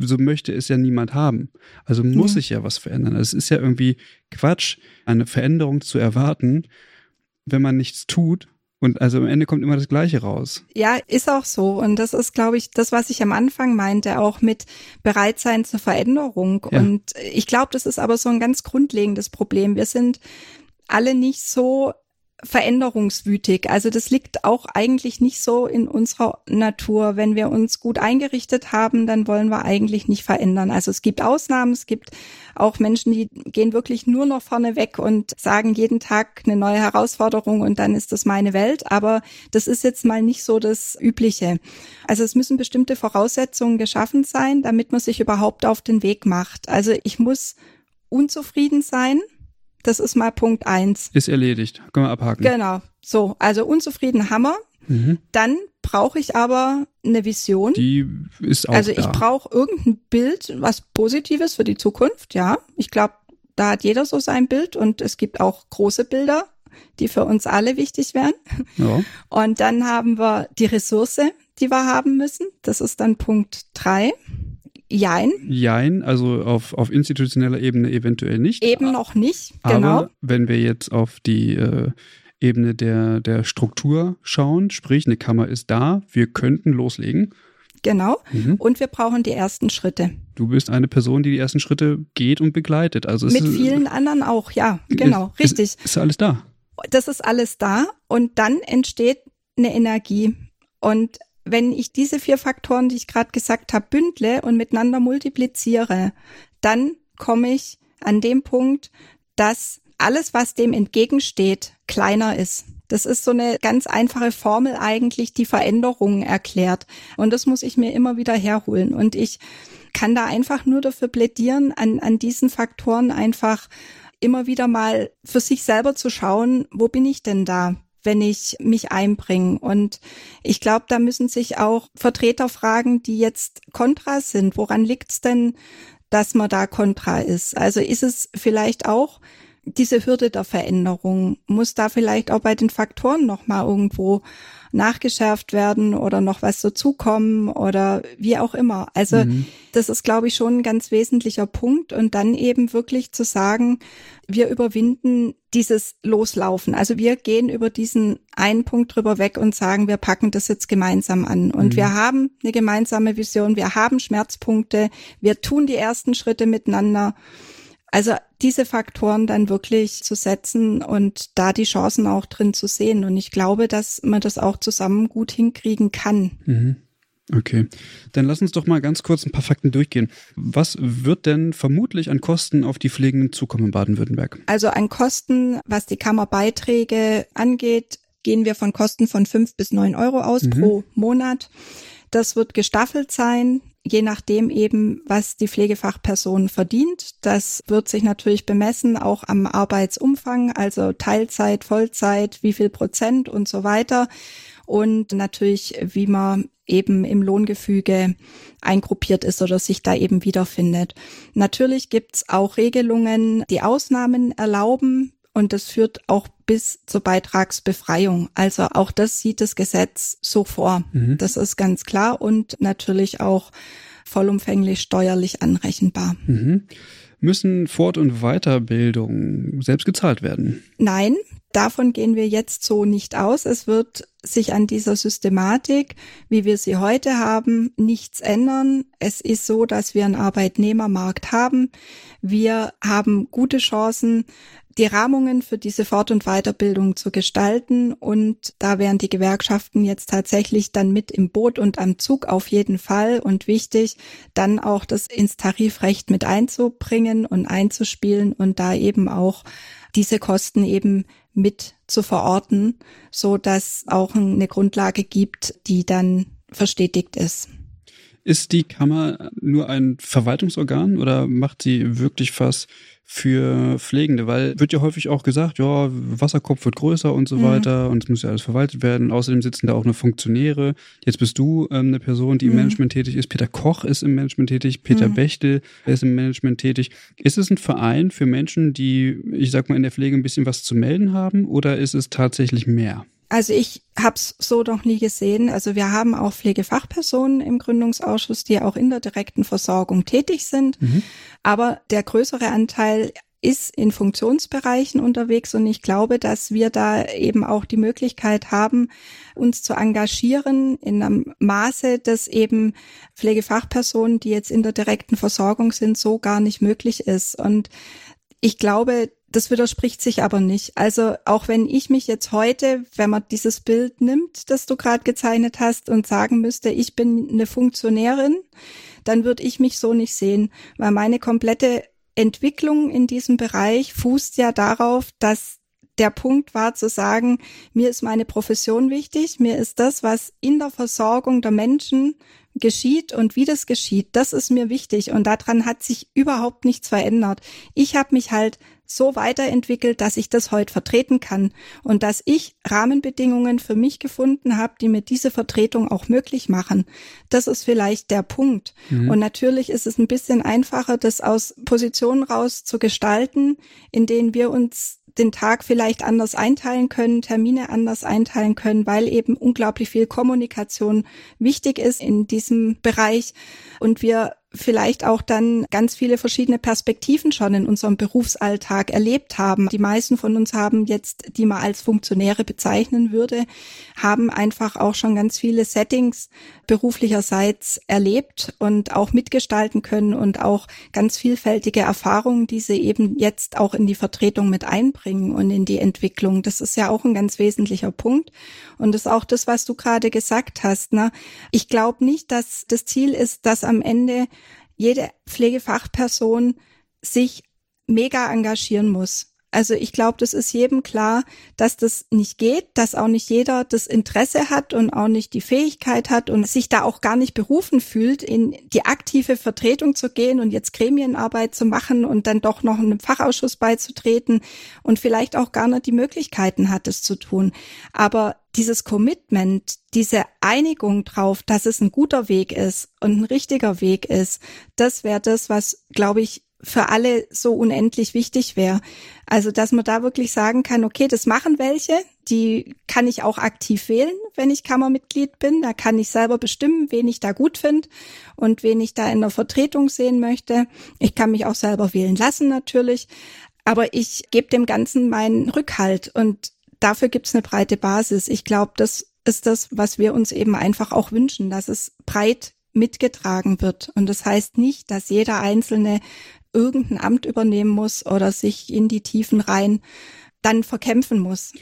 [SPEAKER 1] so möchte es ja niemand haben. Also muss mhm. sich ja was verändern. Es ist ja irgendwie Quatsch, eine Veränderung zu erwarten, wenn man nichts tut. Und also am Ende kommt immer das Gleiche raus.
[SPEAKER 2] Ja, ist auch so. Und das ist, glaube ich, das, was ich am Anfang meinte, auch mit Bereitsein zur Veränderung. Ja. Und ich glaube, das ist aber so ein ganz grundlegendes Problem. Wir sind alle nicht so veränderungswütig. Also das liegt auch eigentlich nicht so in unserer Natur. Wenn wir uns gut eingerichtet haben, dann wollen wir eigentlich nicht verändern. Also es gibt Ausnahmen, es gibt auch Menschen, die gehen wirklich nur noch vorne weg und sagen jeden Tag eine neue Herausforderung und dann ist das meine Welt. Aber das ist jetzt mal nicht so das Übliche. Also es müssen bestimmte Voraussetzungen geschaffen sein, damit man sich überhaupt auf den Weg macht. Also ich muss unzufrieden sein das ist mal Punkt eins.
[SPEAKER 1] Ist erledigt. Können wir abhaken.
[SPEAKER 2] Genau. So, also unzufrieden Hammer. Mhm. Dann brauche ich aber eine Vision.
[SPEAKER 1] Die ist auch
[SPEAKER 2] Also
[SPEAKER 1] ich
[SPEAKER 2] brauche irgendein Bild, was Positives für die Zukunft. Ja, ich glaube, da hat jeder so sein Bild und es gibt auch große Bilder, die für uns alle wichtig wären. Ja. Und dann haben wir die Ressource, die wir haben müssen. Das ist dann Punkt drei. Jein.
[SPEAKER 1] Jein, also auf, auf institutioneller Ebene eventuell nicht.
[SPEAKER 2] Eben noch nicht, genau.
[SPEAKER 1] Aber wenn wir jetzt auf die äh, Ebene der, der Struktur schauen, sprich, eine Kammer ist da, wir könnten loslegen.
[SPEAKER 2] Genau. Mhm. Und wir brauchen die ersten Schritte.
[SPEAKER 1] Du bist eine Person, die die ersten Schritte geht und begleitet. Also
[SPEAKER 2] Mit vielen anderen auch, ja, genau,
[SPEAKER 1] ist,
[SPEAKER 2] richtig.
[SPEAKER 1] Ist, ist alles da.
[SPEAKER 2] Das ist alles da und dann entsteht eine Energie. Und wenn ich diese vier Faktoren, die ich gerade gesagt habe, bündle und miteinander multipliziere, dann komme ich an dem Punkt, dass alles, was dem entgegensteht, kleiner ist. Das ist so eine ganz einfache Formel eigentlich, die Veränderungen erklärt. Und das muss ich mir immer wieder herholen. Und ich kann da einfach nur dafür plädieren, an, an diesen Faktoren einfach immer wieder mal für sich selber zu schauen, wo bin ich denn da? Wenn ich mich einbringe. Und ich glaube, da müssen sich auch Vertreter fragen, die jetzt kontra sind. Woran liegt's denn, dass man da kontra ist? Also ist es vielleicht auch diese Hürde der Veränderung? Muss da vielleicht auch bei den Faktoren nochmal irgendwo nachgeschärft werden oder noch was dazukommen oder wie auch immer. Also mhm. das ist, glaube ich, schon ein ganz wesentlicher Punkt. Und dann eben wirklich zu sagen, wir überwinden dieses Loslaufen. Also wir gehen über diesen einen Punkt drüber weg und sagen, wir packen das jetzt gemeinsam an. Und mhm. wir haben eine gemeinsame Vision, wir haben Schmerzpunkte, wir tun die ersten Schritte miteinander. Also diese Faktoren dann wirklich zu setzen und da die Chancen auch drin zu sehen. Und ich glaube, dass man das auch zusammen gut hinkriegen kann.
[SPEAKER 1] Mhm. Okay, dann lass uns doch mal ganz kurz ein paar Fakten durchgehen. Was wird denn vermutlich an Kosten auf die Pflegenden zukommen in Baden-Württemberg?
[SPEAKER 2] Also an Kosten, was die Kammerbeiträge angeht, gehen wir von Kosten von fünf bis neun Euro aus mhm. pro Monat. Das wird gestaffelt sein je nachdem eben, was die Pflegefachperson verdient. Das wird sich natürlich bemessen, auch am Arbeitsumfang, also Teilzeit, Vollzeit, wie viel Prozent und so weiter. Und natürlich, wie man eben im Lohngefüge eingruppiert ist oder sich da eben wiederfindet. Natürlich gibt's auch Regelungen, die Ausnahmen erlauben, und das führt auch bis zur Beitragsbefreiung. Also auch das sieht das Gesetz so vor. Mhm. Das ist ganz klar und natürlich auch vollumfänglich steuerlich anrechenbar.
[SPEAKER 1] Mhm. Müssen Fort- und Weiterbildung selbst gezahlt werden?
[SPEAKER 2] Nein, davon gehen wir jetzt so nicht aus. Es wird sich an dieser Systematik, wie wir sie heute haben, nichts ändern. Es ist so, dass wir einen Arbeitnehmermarkt haben. Wir haben gute Chancen, die Rahmungen für diese Fort- und Weiterbildung zu gestalten. Und da wären die Gewerkschaften jetzt tatsächlich dann mit im Boot und am Zug auf jeden Fall. Und wichtig, dann auch das ins Tarifrecht mit einzubringen und einzuspielen und da eben auch diese Kosten eben mit zu verorten, so dass auch eine Grundlage gibt, die dann verstetigt ist.
[SPEAKER 1] Ist die Kammer nur ein Verwaltungsorgan oder macht sie wirklich was für Pflegende? Weil wird ja häufig auch gesagt, ja, Wasserkopf wird größer und so mhm. weiter und es muss ja alles verwaltet werden. Außerdem sitzen da auch nur Funktionäre. Jetzt bist du ähm, eine Person, die mhm. im Management tätig ist. Peter Koch ist im Management tätig. Peter mhm. Bechtel ist im Management tätig. Ist es ein Verein für Menschen, die, ich sag mal, in der Pflege ein bisschen was zu melden haben oder ist es tatsächlich mehr?
[SPEAKER 2] Also ich habe es so noch nie gesehen. Also wir haben auch Pflegefachpersonen im Gründungsausschuss, die auch in der direkten Versorgung tätig sind. Mhm. Aber der größere Anteil ist in Funktionsbereichen unterwegs und ich glaube, dass wir da eben auch die Möglichkeit haben, uns zu engagieren in einem Maße, das eben Pflegefachpersonen, die jetzt in der direkten Versorgung sind, so gar nicht möglich ist. Und ich glaube, das widerspricht sich aber nicht. Also auch wenn ich mich jetzt heute, wenn man dieses Bild nimmt, das du gerade gezeichnet hast und sagen müsste, ich bin eine Funktionärin, dann würde ich mich so nicht sehen, weil meine komplette Entwicklung in diesem Bereich fußt ja darauf, dass der Punkt war zu sagen, mir ist meine Profession wichtig, mir ist das, was in der Versorgung der Menschen geschieht und wie das geschieht, das ist mir wichtig und daran hat sich überhaupt nichts verändert. Ich habe mich halt so weiterentwickelt, dass ich das heute vertreten kann und dass ich Rahmenbedingungen für mich gefunden habe, die mir diese Vertretung auch möglich machen. Das ist vielleicht der Punkt. Mhm. Und natürlich ist es ein bisschen einfacher, das aus Positionen raus zu gestalten, in denen wir uns den Tag vielleicht anders einteilen können, Termine anders einteilen können, weil eben unglaublich viel Kommunikation wichtig ist in diesem Bereich. Und wir vielleicht auch dann ganz viele verschiedene Perspektiven schon in unserem Berufsalltag erlebt haben. Die meisten von uns haben jetzt, die man als Funktionäre bezeichnen würde, haben einfach auch schon ganz viele Settings beruflicherseits erlebt und auch mitgestalten können und auch ganz vielfältige Erfahrungen, die sie eben jetzt auch in die Vertretung mit einbringen und in die Entwicklung. Das ist ja auch ein ganz wesentlicher Punkt. Und das ist auch das, was du gerade gesagt hast. Ne? Ich glaube nicht, dass das Ziel ist, dass am Ende jede Pflegefachperson sich mega engagieren muss. Also ich glaube, das ist jedem klar, dass das nicht geht, dass auch nicht jeder das Interesse hat und auch nicht die Fähigkeit hat und sich da auch gar nicht berufen fühlt, in die aktive Vertretung zu gehen und jetzt Gremienarbeit zu machen und dann doch noch einem Fachausschuss beizutreten und vielleicht auch gar nicht die Möglichkeiten hat, es zu tun. Aber dieses Commitment, diese Einigung drauf, dass es ein guter Weg ist und ein richtiger Weg ist, das wäre das, was, glaube ich, für alle so unendlich wichtig wäre. Also, dass man da wirklich sagen kann, okay, das machen welche, die kann ich auch aktiv wählen, wenn ich Kammermitglied bin. Da kann ich selber bestimmen, wen ich da gut finde und wen ich da in der Vertretung sehen möchte. Ich kann mich auch selber wählen lassen natürlich. Aber ich gebe dem Ganzen meinen Rückhalt und dafür gibt's eine breite Basis. Ich glaube, das ist das, was wir uns eben einfach auch wünschen, dass es breit mitgetragen wird. Und das heißt nicht, dass jeder Einzelne irgendein Amt übernehmen muss oder sich in die Tiefen rein dann verkämpfen muss.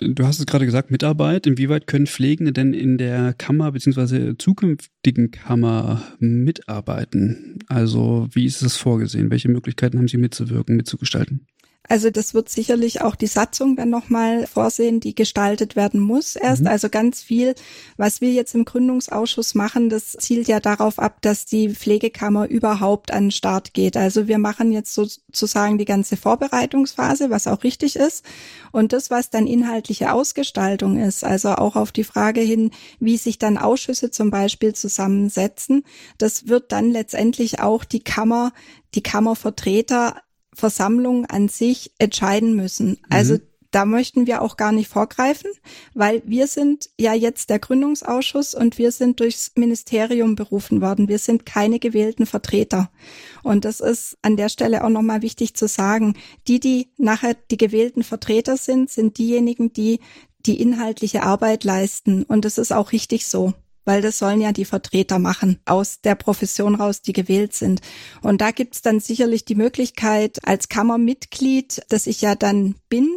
[SPEAKER 1] Du hast es gerade gesagt, Mitarbeit. Inwieweit können Pflegende denn in der Kammer bzw. zukünftigen Kammer mitarbeiten? Also wie ist es vorgesehen? Welche Möglichkeiten haben Sie mitzuwirken, mitzugestalten?
[SPEAKER 2] Also das wird sicherlich auch die Satzung dann nochmal vorsehen, die gestaltet werden muss erst. Mhm. Also ganz viel, was wir jetzt im Gründungsausschuss machen, das zielt ja darauf ab, dass die Pflegekammer überhaupt an den Start geht. Also wir machen jetzt sozusagen die ganze Vorbereitungsphase, was auch richtig ist. Und das, was dann inhaltliche Ausgestaltung ist, also auch auf die Frage hin, wie sich dann Ausschüsse zum Beispiel zusammensetzen, das wird dann letztendlich auch die Kammer, die Kammervertreter Versammlung an sich entscheiden müssen. Also mhm. da möchten wir auch gar nicht vorgreifen, weil wir sind ja jetzt der Gründungsausschuss und wir sind durchs Ministerium berufen worden. Wir sind keine gewählten Vertreter. Und das ist an der Stelle auch nochmal wichtig zu sagen. Die, die nachher die gewählten Vertreter sind, sind diejenigen, die die inhaltliche Arbeit leisten. Und das ist auch richtig so weil das sollen ja die Vertreter machen aus der Profession raus, die gewählt sind. Und da gibt's dann sicherlich die Möglichkeit als Kammermitglied, dass ich ja dann bin,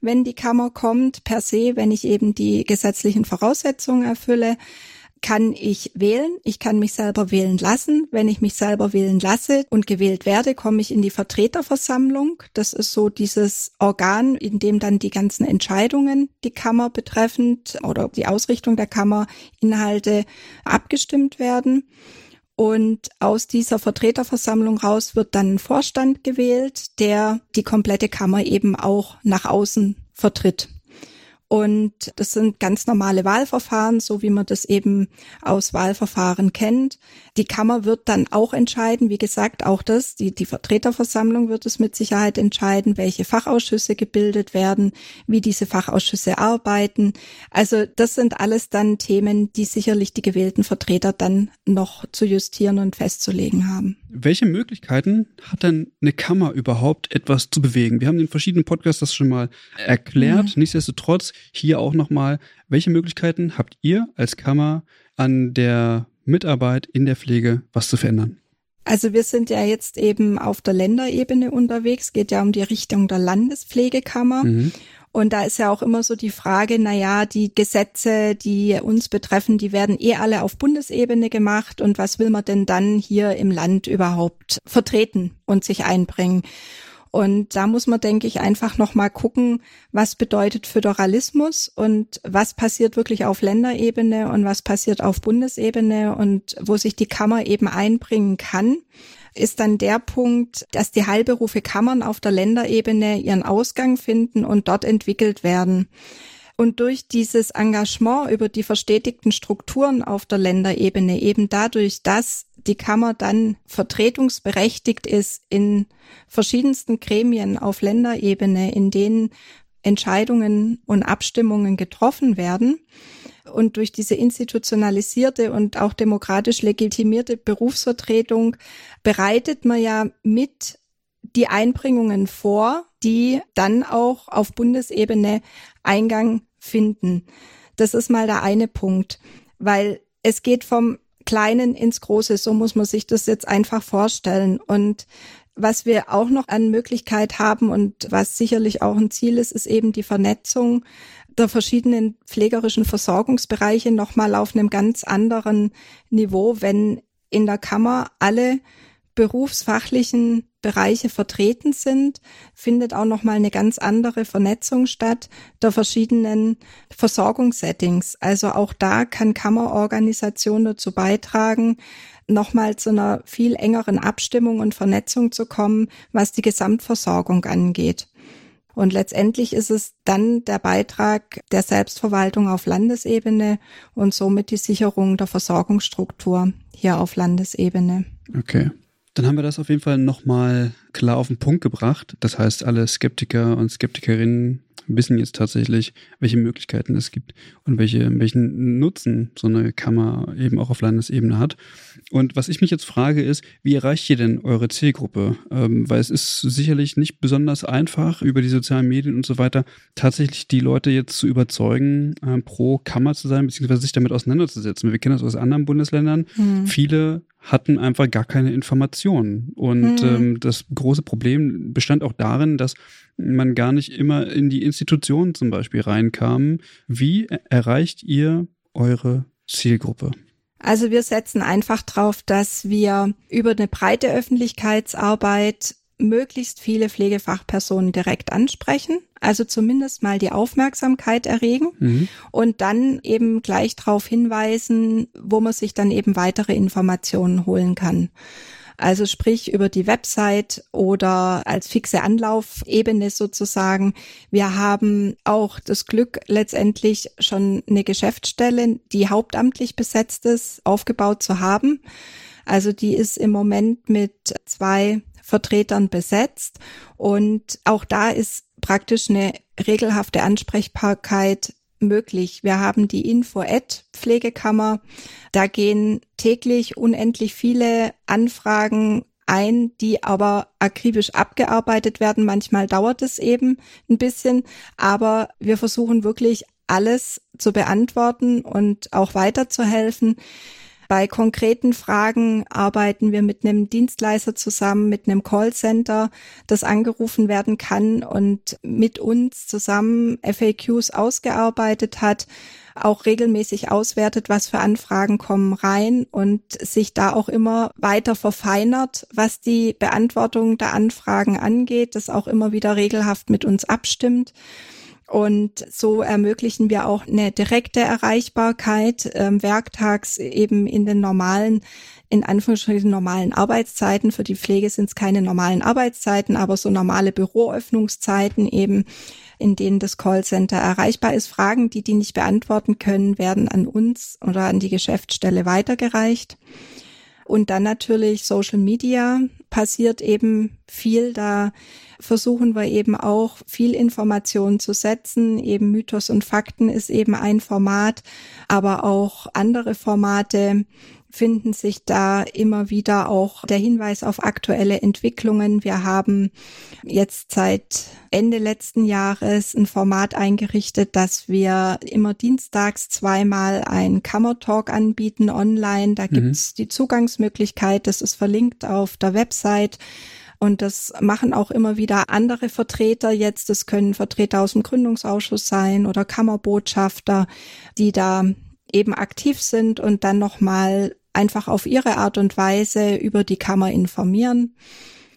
[SPEAKER 2] wenn die Kammer kommt, per se, wenn ich eben die gesetzlichen Voraussetzungen erfülle, kann ich wählen, ich kann mich selber wählen lassen. Wenn ich mich selber wählen lasse und gewählt werde, komme ich in die Vertreterversammlung. Das ist so dieses Organ, in dem dann die ganzen Entscheidungen, die Kammer betreffend oder die Ausrichtung der Kammerinhalte abgestimmt werden. Und aus dieser Vertreterversammlung raus wird dann ein Vorstand gewählt, der die komplette Kammer eben auch nach außen vertritt. Und das sind ganz normale Wahlverfahren, so wie man das eben aus Wahlverfahren kennt. Die Kammer wird dann auch entscheiden, wie gesagt, auch das, die, die Vertreterversammlung wird es mit Sicherheit entscheiden, welche Fachausschüsse gebildet werden, wie diese Fachausschüsse arbeiten. Also das sind alles dann Themen, die sicherlich die gewählten Vertreter dann noch zu justieren und festzulegen haben.
[SPEAKER 1] Welche Möglichkeiten hat denn eine Kammer überhaupt etwas zu bewegen? Wir haben in verschiedenen Podcasts das schon mal erklärt. Mhm. Nichtsdestotrotz hier auch nochmal, welche Möglichkeiten habt ihr als Kammer an der Mitarbeit in der Pflege was zu verändern?
[SPEAKER 2] Also wir sind ja jetzt eben auf der Länderebene unterwegs, geht ja um die Richtung der Landespflegekammer. Mhm. Und da ist ja auch immer so die Frage, na ja, die Gesetze, die uns betreffen, die werden eh alle auf Bundesebene gemacht. Und was will man denn dann hier im Land überhaupt vertreten und sich einbringen? Und da muss man, denke ich, einfach nochmal gucken, was bedeutet Föderalismus und was passiert wirklich auf Länderebene und was passiert auf Bundesebene und wo sich die Kammer eben einbringen kann ist dann der Punkt, dass die Heilberufe Kammern auf der Länderebene ihren Ausgang finden und dort entwickelt werden. Und durch dieses Engagement über die verstetigten Strukturen auf der Länderebene, eben dadurch, dass die Kammer dann vertretungsberechtigt ist in verschiedensten Gremien auf Länderebene, in denen Entscheidungen und Abstimmungen getroffen werden. Und durch diese institutionalisierte und auch demokratisch legitimierte Berufsvertretung bereitet man ja mit die Einbringungen vor, die dann auch auf Bundesebene Eingang finden. Das ist mal der eine Punkt, weil es geht vom Kleinen ins Große. So muss man sich das jetzt einfach vorstellen. Und was wir auch noch an Möglichkeit haben und was sicherlich auch ein Ziel ist, ist eben die Vernetzung der verschiedenen pflegerischen Versorgungsbereiche nochmal auf einem ganz anderen Niveau, wenn in der Kammer alle berufsfachlichen Bereiche vertreten sind, findet auch noch mal eine ganz andere Vernetzung statt der verschiedenen Versorgungssettings. Also auch da kann Kammerorganisation dazu beitragen, nochmal zu einer viel engeren Abstimmung und Vernetzung zu kommen, was die Gesamtversorgung angeht. Und letztendlich ist es dann der Beitrag der Selbstverwaltung auf Landesebene und somit die Sicherung der Versorgungsstruktur hier auf Landesebene.
[SPEAKER 1] Okay. Dann haben wir das auf jeden Fall nochmal klar auf den Punkt gebracht. Das heißt, alle Skeptiker und Skeptikerinnen wissen jetzt tatsächlich, welche Möglichkeiten es gibt und welche, welchen Nutzen so eine Kammer eben auch auf Landesebene hat. Und was ich mich jetzt frage ist, wie erreicht ihr denn eure Zielgruppe? Ähm, weil es ist sicherlich nicht besonders einfach, über die sozialen Medien und so weiter tatsächlich die Leute jetzt zu überzeugen, äh, pro Kammer zu sein, beziehungsweise sich damit auseinanderzusetzen. Wir kennen das aus anderen Bundesländern. Mhm. Viele hatten einfach gar keine Informationen. Und mhm. ähm, das große Problem bestand auch darin, dass man gar nicht immer in die Institutionen zum Beispiel reinkam. Wie erreicht ihr eure Zielgruppe?
[SPEAKER 2] Also wir setzen einfach darauf, dass wir über eine breite Öffentlichkeitsarbeit möglichst viele Pflegefachpersonen direkt ansprechen, also zumindest mal die Aufmerksamkeit erregen mhm. und dann eben gleich darauf hinweisen, wo man sich dann eben weitere Informationen holen kann. Also sprich über die Website oder als fixe Anlaufebene sozusagen. Wir haben auch das Glück, letztendlich schon eine Geschäftsstelle, die hauptamtlich besetzt ist, aufgebaut zu haben. Also die ist im Moment mit zwei Vertretern besetzt. Und auch da ist praktisch eine regelhafte Ansprechbarkeit möglich. Wir haben die Info-Ad-Pflegekammer. Da gehen täglich unendlich viele Anfragen ein, die aber akribisch abgearbeitet werden. Manchmal dauert es eben ein bisschen, aber wir versuchen wirklich alles zu beantworten und auch weiterzuhelfen. Bei konkreten Fragen arbeiten wir mit einem Dienstleister zusammen, mit einem Callcenter, das angerufen werden kann und mit uns zusammen FAQs ausgearbeitet hat, auch regelmäßig auswertet, was für Anfragen kommen rein und sich da auch immer weiter verfeinert, was die Beantwortung der Anfragen angeht, das auch immer wieder regelhaft mit uns abstimmt. Und so ermöglichen wir auch eine direkte Erreichbarkeit ähm, werktags eben in den normalen, in Anführungsstrichen normalen Arbeitszeiten. Für die Pflege sind es keine normalen Arbeitszeiten, aber so normale Büroöffnungszeiten eben, in denen das Callcenter erreichbar ist. Fragen, die die nicht beantworten können, werden an uns oder an die Geschäftsstelle weitergereicht. Und dann natürlich Social Media passiert eben viel. Da versuchen wir eben auch viel Information zu setzen. Eben Mythos und Fakten ist eben ein Format, aber auch andere Formate finden sich da immer wieder auch der Hinweis auf aktuelle Entwicklungen. Wir haben jetzt seit Ende letzten Jahres ein Format eingerichtet, dass wir immer dienstags zweimal ein Kammertalk anbieten online. Da mhm. gibt's die Zugangsmöglichkeit, das ist verlinkt auf der Website. Und das machen auch immer wieder andere Vertreter jetzt. Das können Vertreter aus dem Gründungsausschuss sein oder Kammerbotschafter, die da eben aktiv sind und dann nochmal einfach auf ihre Art und Weise über die Kammer informieren.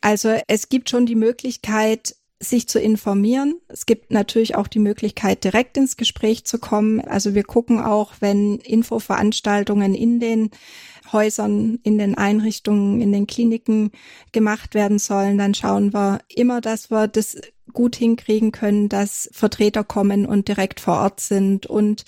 [SPEAKER 2] Also es gibt schon die Möglichkeit, sich zu informieren. Es gibt natürlich auch die Möglichkeit, direkt ins Gespräch zu kommen. Also wir gucken auch, wenn Infoveranstaltungen in den Häusern, in den Einrichtungen, in den Kliniken gemacht werden sollen, dann schauen wir immer, dass wir das gut hinkriegen können, dass Vertreter kommen und direkt vor Ort sind und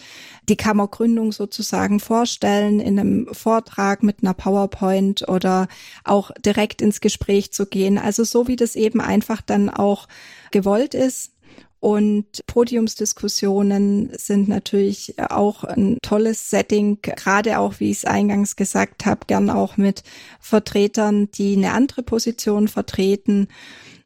[SPEAKER 2] die Kammergründung sozusagen vorstellen in einem Vortrag mit einer PowerPoint oder auch direkt ins Gespräch zu gehen. Also so wie das eben einfach dann auch gewollt ist. Und Podiumsdiskussionen sind natürlich auch ein tolles Setting, gerade auch, wie ich es eingangs gesagt habe, gern auch mit Vertretern, die eine andere Position vertreten.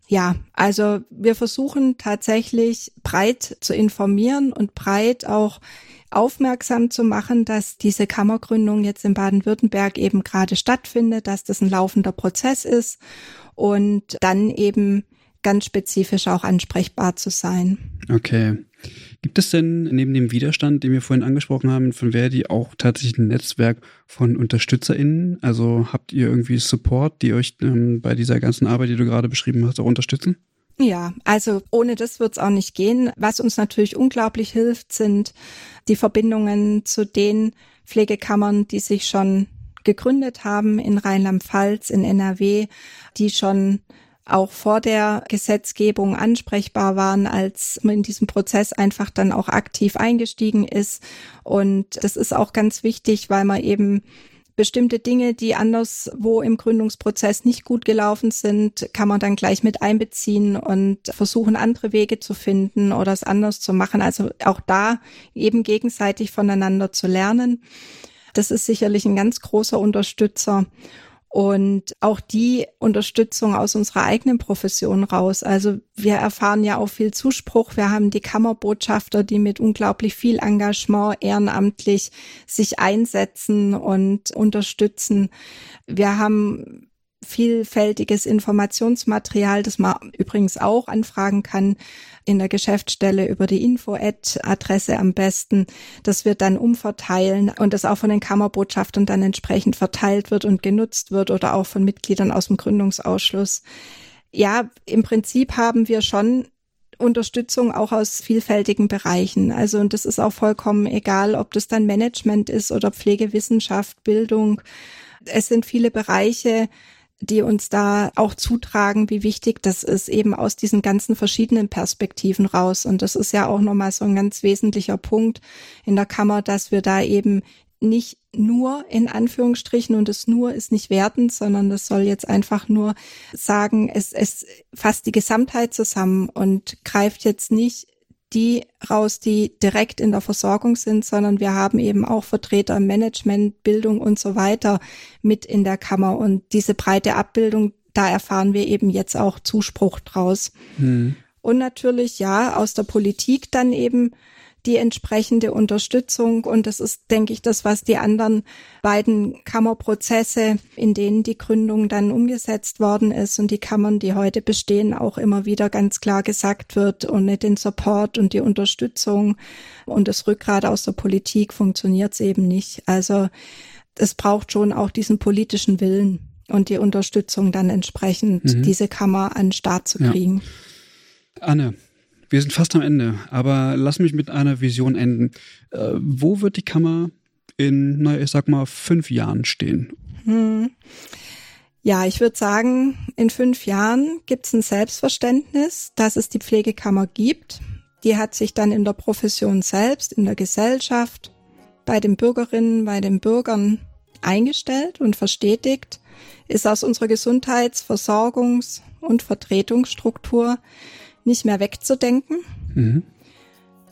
[SPEAKER 2] Ja, also wir versuchen tatsächlich breit zu informieren und breit auch aufmerksam zu machen, dass diese Kammergründung jetzt in Baden-Württemberg eben gerade stattfindet, dass das ein laufender Prozess ist und dann eben ganz spezifisch auch ansprechbar zu sein.
[SPEAKER 1] Okay. Gibt es denn neben dem Widerstand, den wir vorhin angesprochen haben, von Verdi auch tatsächlich ein Netzwerk von UnterstützerInnen? Also habt ihr irgendwie Support, die euch ähm, bei dieser ganzen Arbeit, die du gerade beschrieben hast, auch unterstützen?
[SPEAKER 2] Ja, also ohne das wird es auch nicht gehen. Was uns natürlich unglaublich hilft, sind die Verbindungen zu den Pflegekammern, die sich schon gegründet haben in Rheinland-Pfalz, in NRW, die schon auch vor der Gesetzgebung ansprechbar waren, als man in diesem Prozess einfach dann auch aktiv eingestiegen ist. Und das ist auch ganz wichtig, weil man eben bestimmte Dinge, die anderswo im Gründungsprozess nicht gut gelaufen sind, kann man dann gleich mit einbeziehen und versuchen, andere Wege zu finden oder es anders zu machen. Also auch da eben gegenseitig voneinander zu lernen. Das ist sicherlich ein ganz großer Unterstützer und auch die Unterstützung aus unserer eigenen Profession raus. Also wir erfahren ja auch viel Zuspruch. Wir haben die Kammerbotschafter, die mit unglaublich viel Engagement ehrenamtlich sich einsetzen und unterstützen. Wir haben vielfältiges Informationsmaterial, das man übrigens auch anfragen kann in der Geschäftsstelle über die Info-Ad-Adresse am besten. Das wird dann umverteilen und das auch von den Kammerbotschaftern dann entsprechend verteilt wird und genutzt wird oder auch von Mitgliedern aus dem Gründungsausschuss. Ja, im Prinzip haben wir schon Unterstützung auch aus vielfältigen Bereichen. Also, und das ist auch vollkommen egal, ob das dann Management ist oder Pflegewissenschaft, Bildung. Es sind viele Bereiche, die uns da auch zutragen, wie wichtig das ist, eben aus diesen ganzen verschiedenen Perspektiven raus. Und das ist ja auch nochmal so ein ganz wesentlicher Punkt in der Kammer, dass wir da eben nicht nur in Anführungsstrichen und das nur ist nicht wertend, sondern das soll jetzt einfach nur sagen, es, es fasst die Gesamtheit zusammen und greift jetzt nicht die raus, die direkt in der Versorgung sind, sondern wir haben eben auch Vertreter im Management, Bildung und so weiter mit in der Kammer. Und diese breite Abbildung, da erfahren wir eben jetzt auch Zuspruch draus. Hm. Und natürlich, ja, aus der Politik dann eben die entsprechende Unterstützung. Und das ist, denke ich, das, was die anderen beiden Kammerprozesse, in denen die Gründung dann umgesetzt worden ist und die Kammern, die heute bestehen, auch immer wieder ganz klar gesagt wird, ohne den Support und die Unterstützung und das Rückgrat aus der Politik funktioniert es eben nicht. Also es braucht schon auch diesen politischen Willen und die Unterstützung dann entsprechend, mhm. diese Kammer an den Start zu kriegen.
[SPEAKER 1] Ja. Anne, wir sind fast am Ende, aber lass mich mit einer Vision enden. Äh, wo wird die Kammer in, na, ich sag mal, fünf Jahren stehen? Hm.
[SPEAKER 2] Ja, ich würde sagen, in fünf Jahren gibt es ein Selbstverständnis, dass es die Pflegekammer gibt. Die hat sich dann in der Profession selbst, in der Gesellschaft, bei den Bürgerinnen, bei den Bürgern eingestellt und verstetigt, ist aus unserer Gesundheits-, Versorgungs- und Vertretungsstruktur nicht mehr wegzudenken. Mhm.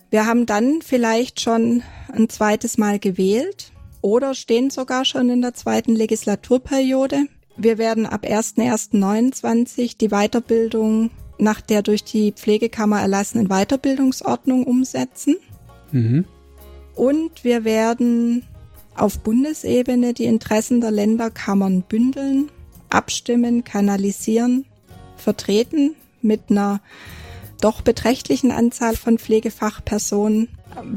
[SPEAKER 2] Wir haben dann vielleicht schon ein zweites Mal gewählt oder stehen sogar schon in der zweiten Legislaturperiode. Wir werden ab 1.1.29 die Weiterbildung nach der durch die Pflegekammer erlassenen Weiterbildungsordnung umsetzen. Mhm. Und wir werden auf Bundesebene die Interessen der Länderkammern bündeln, abstimmen, kanalisieren, vertreten mit einer doch beträchtlichen Anzahl von Pflegefachpersonen.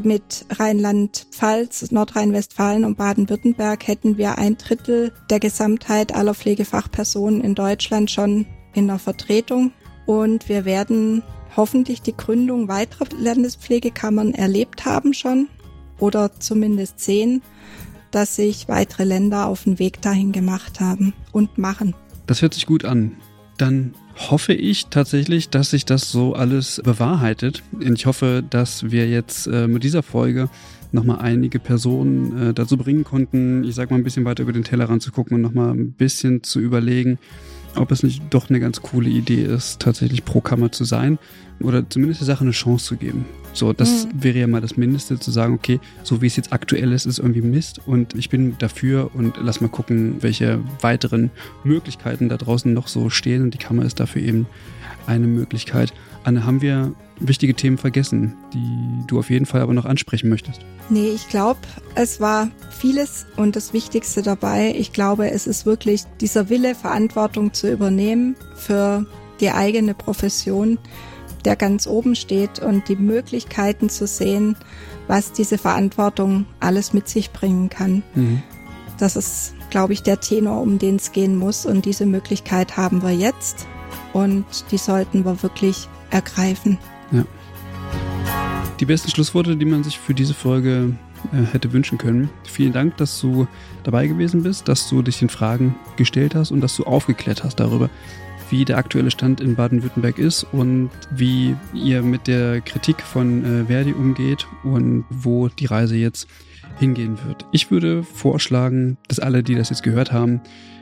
[SPEAKER 2] Mit Rheinland-Pfalz, Nordrhein-Westfalen und Baden-Württemberg hätten wir ein Drittel der Gesamtheit aller Pflegefachpersonen in Deutschland schon in der Vertretung. Und wir werden hoffentlich die Gründung weiterer Landespflegekammern erlebt haben schon oder zumindest sehen, dass sich weitere Länder auf den Weg dahin gemacht haben und machen.
[SPEAKER 1] Das hört sich gut an. Dann hoffe ich tatsächlich, dass sich das so alles bewahrheitet. Und ich hoffe, dass wir jetzt äh, mit dieser Folge nochmal einige Personen äh, dazu bringen konnten, ich sag mal ein bisschen weiter über den Tellerrand zu gucken und nochmal ein bisschen zu überlegen, ob es nicht doch eine ganz coole Idee ist, tatsächlich pro Kammer zu sein oder zumindest der Sache eine Chance zu geben. So, das mhm. wäre ja mal das Mindeste, zu sagen, okay, so wie es jetzt aktuell ist, ist irgendwie Mist und ich bin dafür und lass mal gucken, welche weiteren Möglichkeiten da draußen noch so stehen und die Kammer ist dafür eben eine Möglichkeit. Anne, haben wir wichtige Themen vergessen, die du auf jeden Fall aber noch ansprechen möchtest?
[SPEAKER 2] Nee, ich glaube, es war vieles und das Wichtigste dabei. Ich glaube, es ist wirklich dieser Wille, Verantwortung zu übernehmen für die eigene Profession, der ganz oben steht und die Möglichkeiten zu sehen, was diese Verantwortung alles mit sich bringen kann. Mhm. Das ist, glaube ich, der Tenor, um den es gehen muss. Und diese Möglichkeit haben wir jetzt und die sollten wir wirklich ergreifen. Ja.
[SPEAKER 1] Die besten Schlussworte, die man sich für diese Folge äh, hätte wünschen können. Vielen Dank, dass du dabei gewesen bist, dass du dich den Fragen gestellt hast und dass du aufgeklärt hast darüber, wie der aktuelle Stand in Baden-Württemberg ist und wie ihr mit der Kritik von äh, Verdi umgeht und wo die Reise jetzt hingehen wird. Ich würde vorschlagen, dass alle, die das jetzt gehört haben,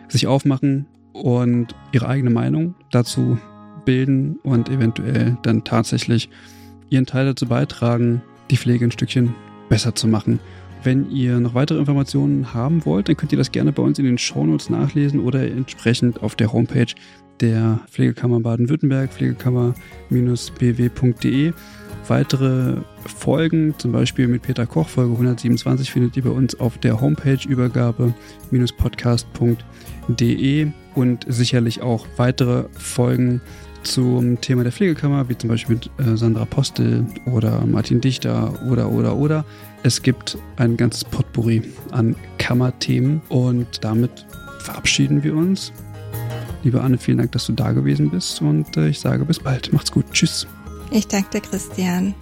[SPEAKER 1] sich aufmachen und ihre eigene Meinung dazu bilden und eventuell dann tatsächlich ihren Teil dazu beitragen, die Pflege ein Stückchen besser zu machen. Wenn ihr noch weitere Informationen haben wollt, dann könnt ihr das gerne bei uns in den Shownotes nachlesen oder entsprechend auf der Homepage der Pflegekammer Baden-Württemberg, pflegekammer-bw.de. Weitere Folgen, zum Beispiel mit Peter Koch, Folge 127, findet ihr bei uns auf der Homepage übergabe-podcast.de und sicherlich auch weitere Folgen zum Thema der Pflegekammer, wie zum Beispiel mit äh, Sandra Postel oder Martin Dichter oder, oder, oder. Es gibt ein ganzes Potpourri an Kammerthemen und damit verabschieden wir uns. Liebe Anne, vielen Dank, dass du da gewesen bist und äh, ich sage bis bald. Macht's gut. Tschüss.
[SPEAKER 2] Ich danke dir, Christian.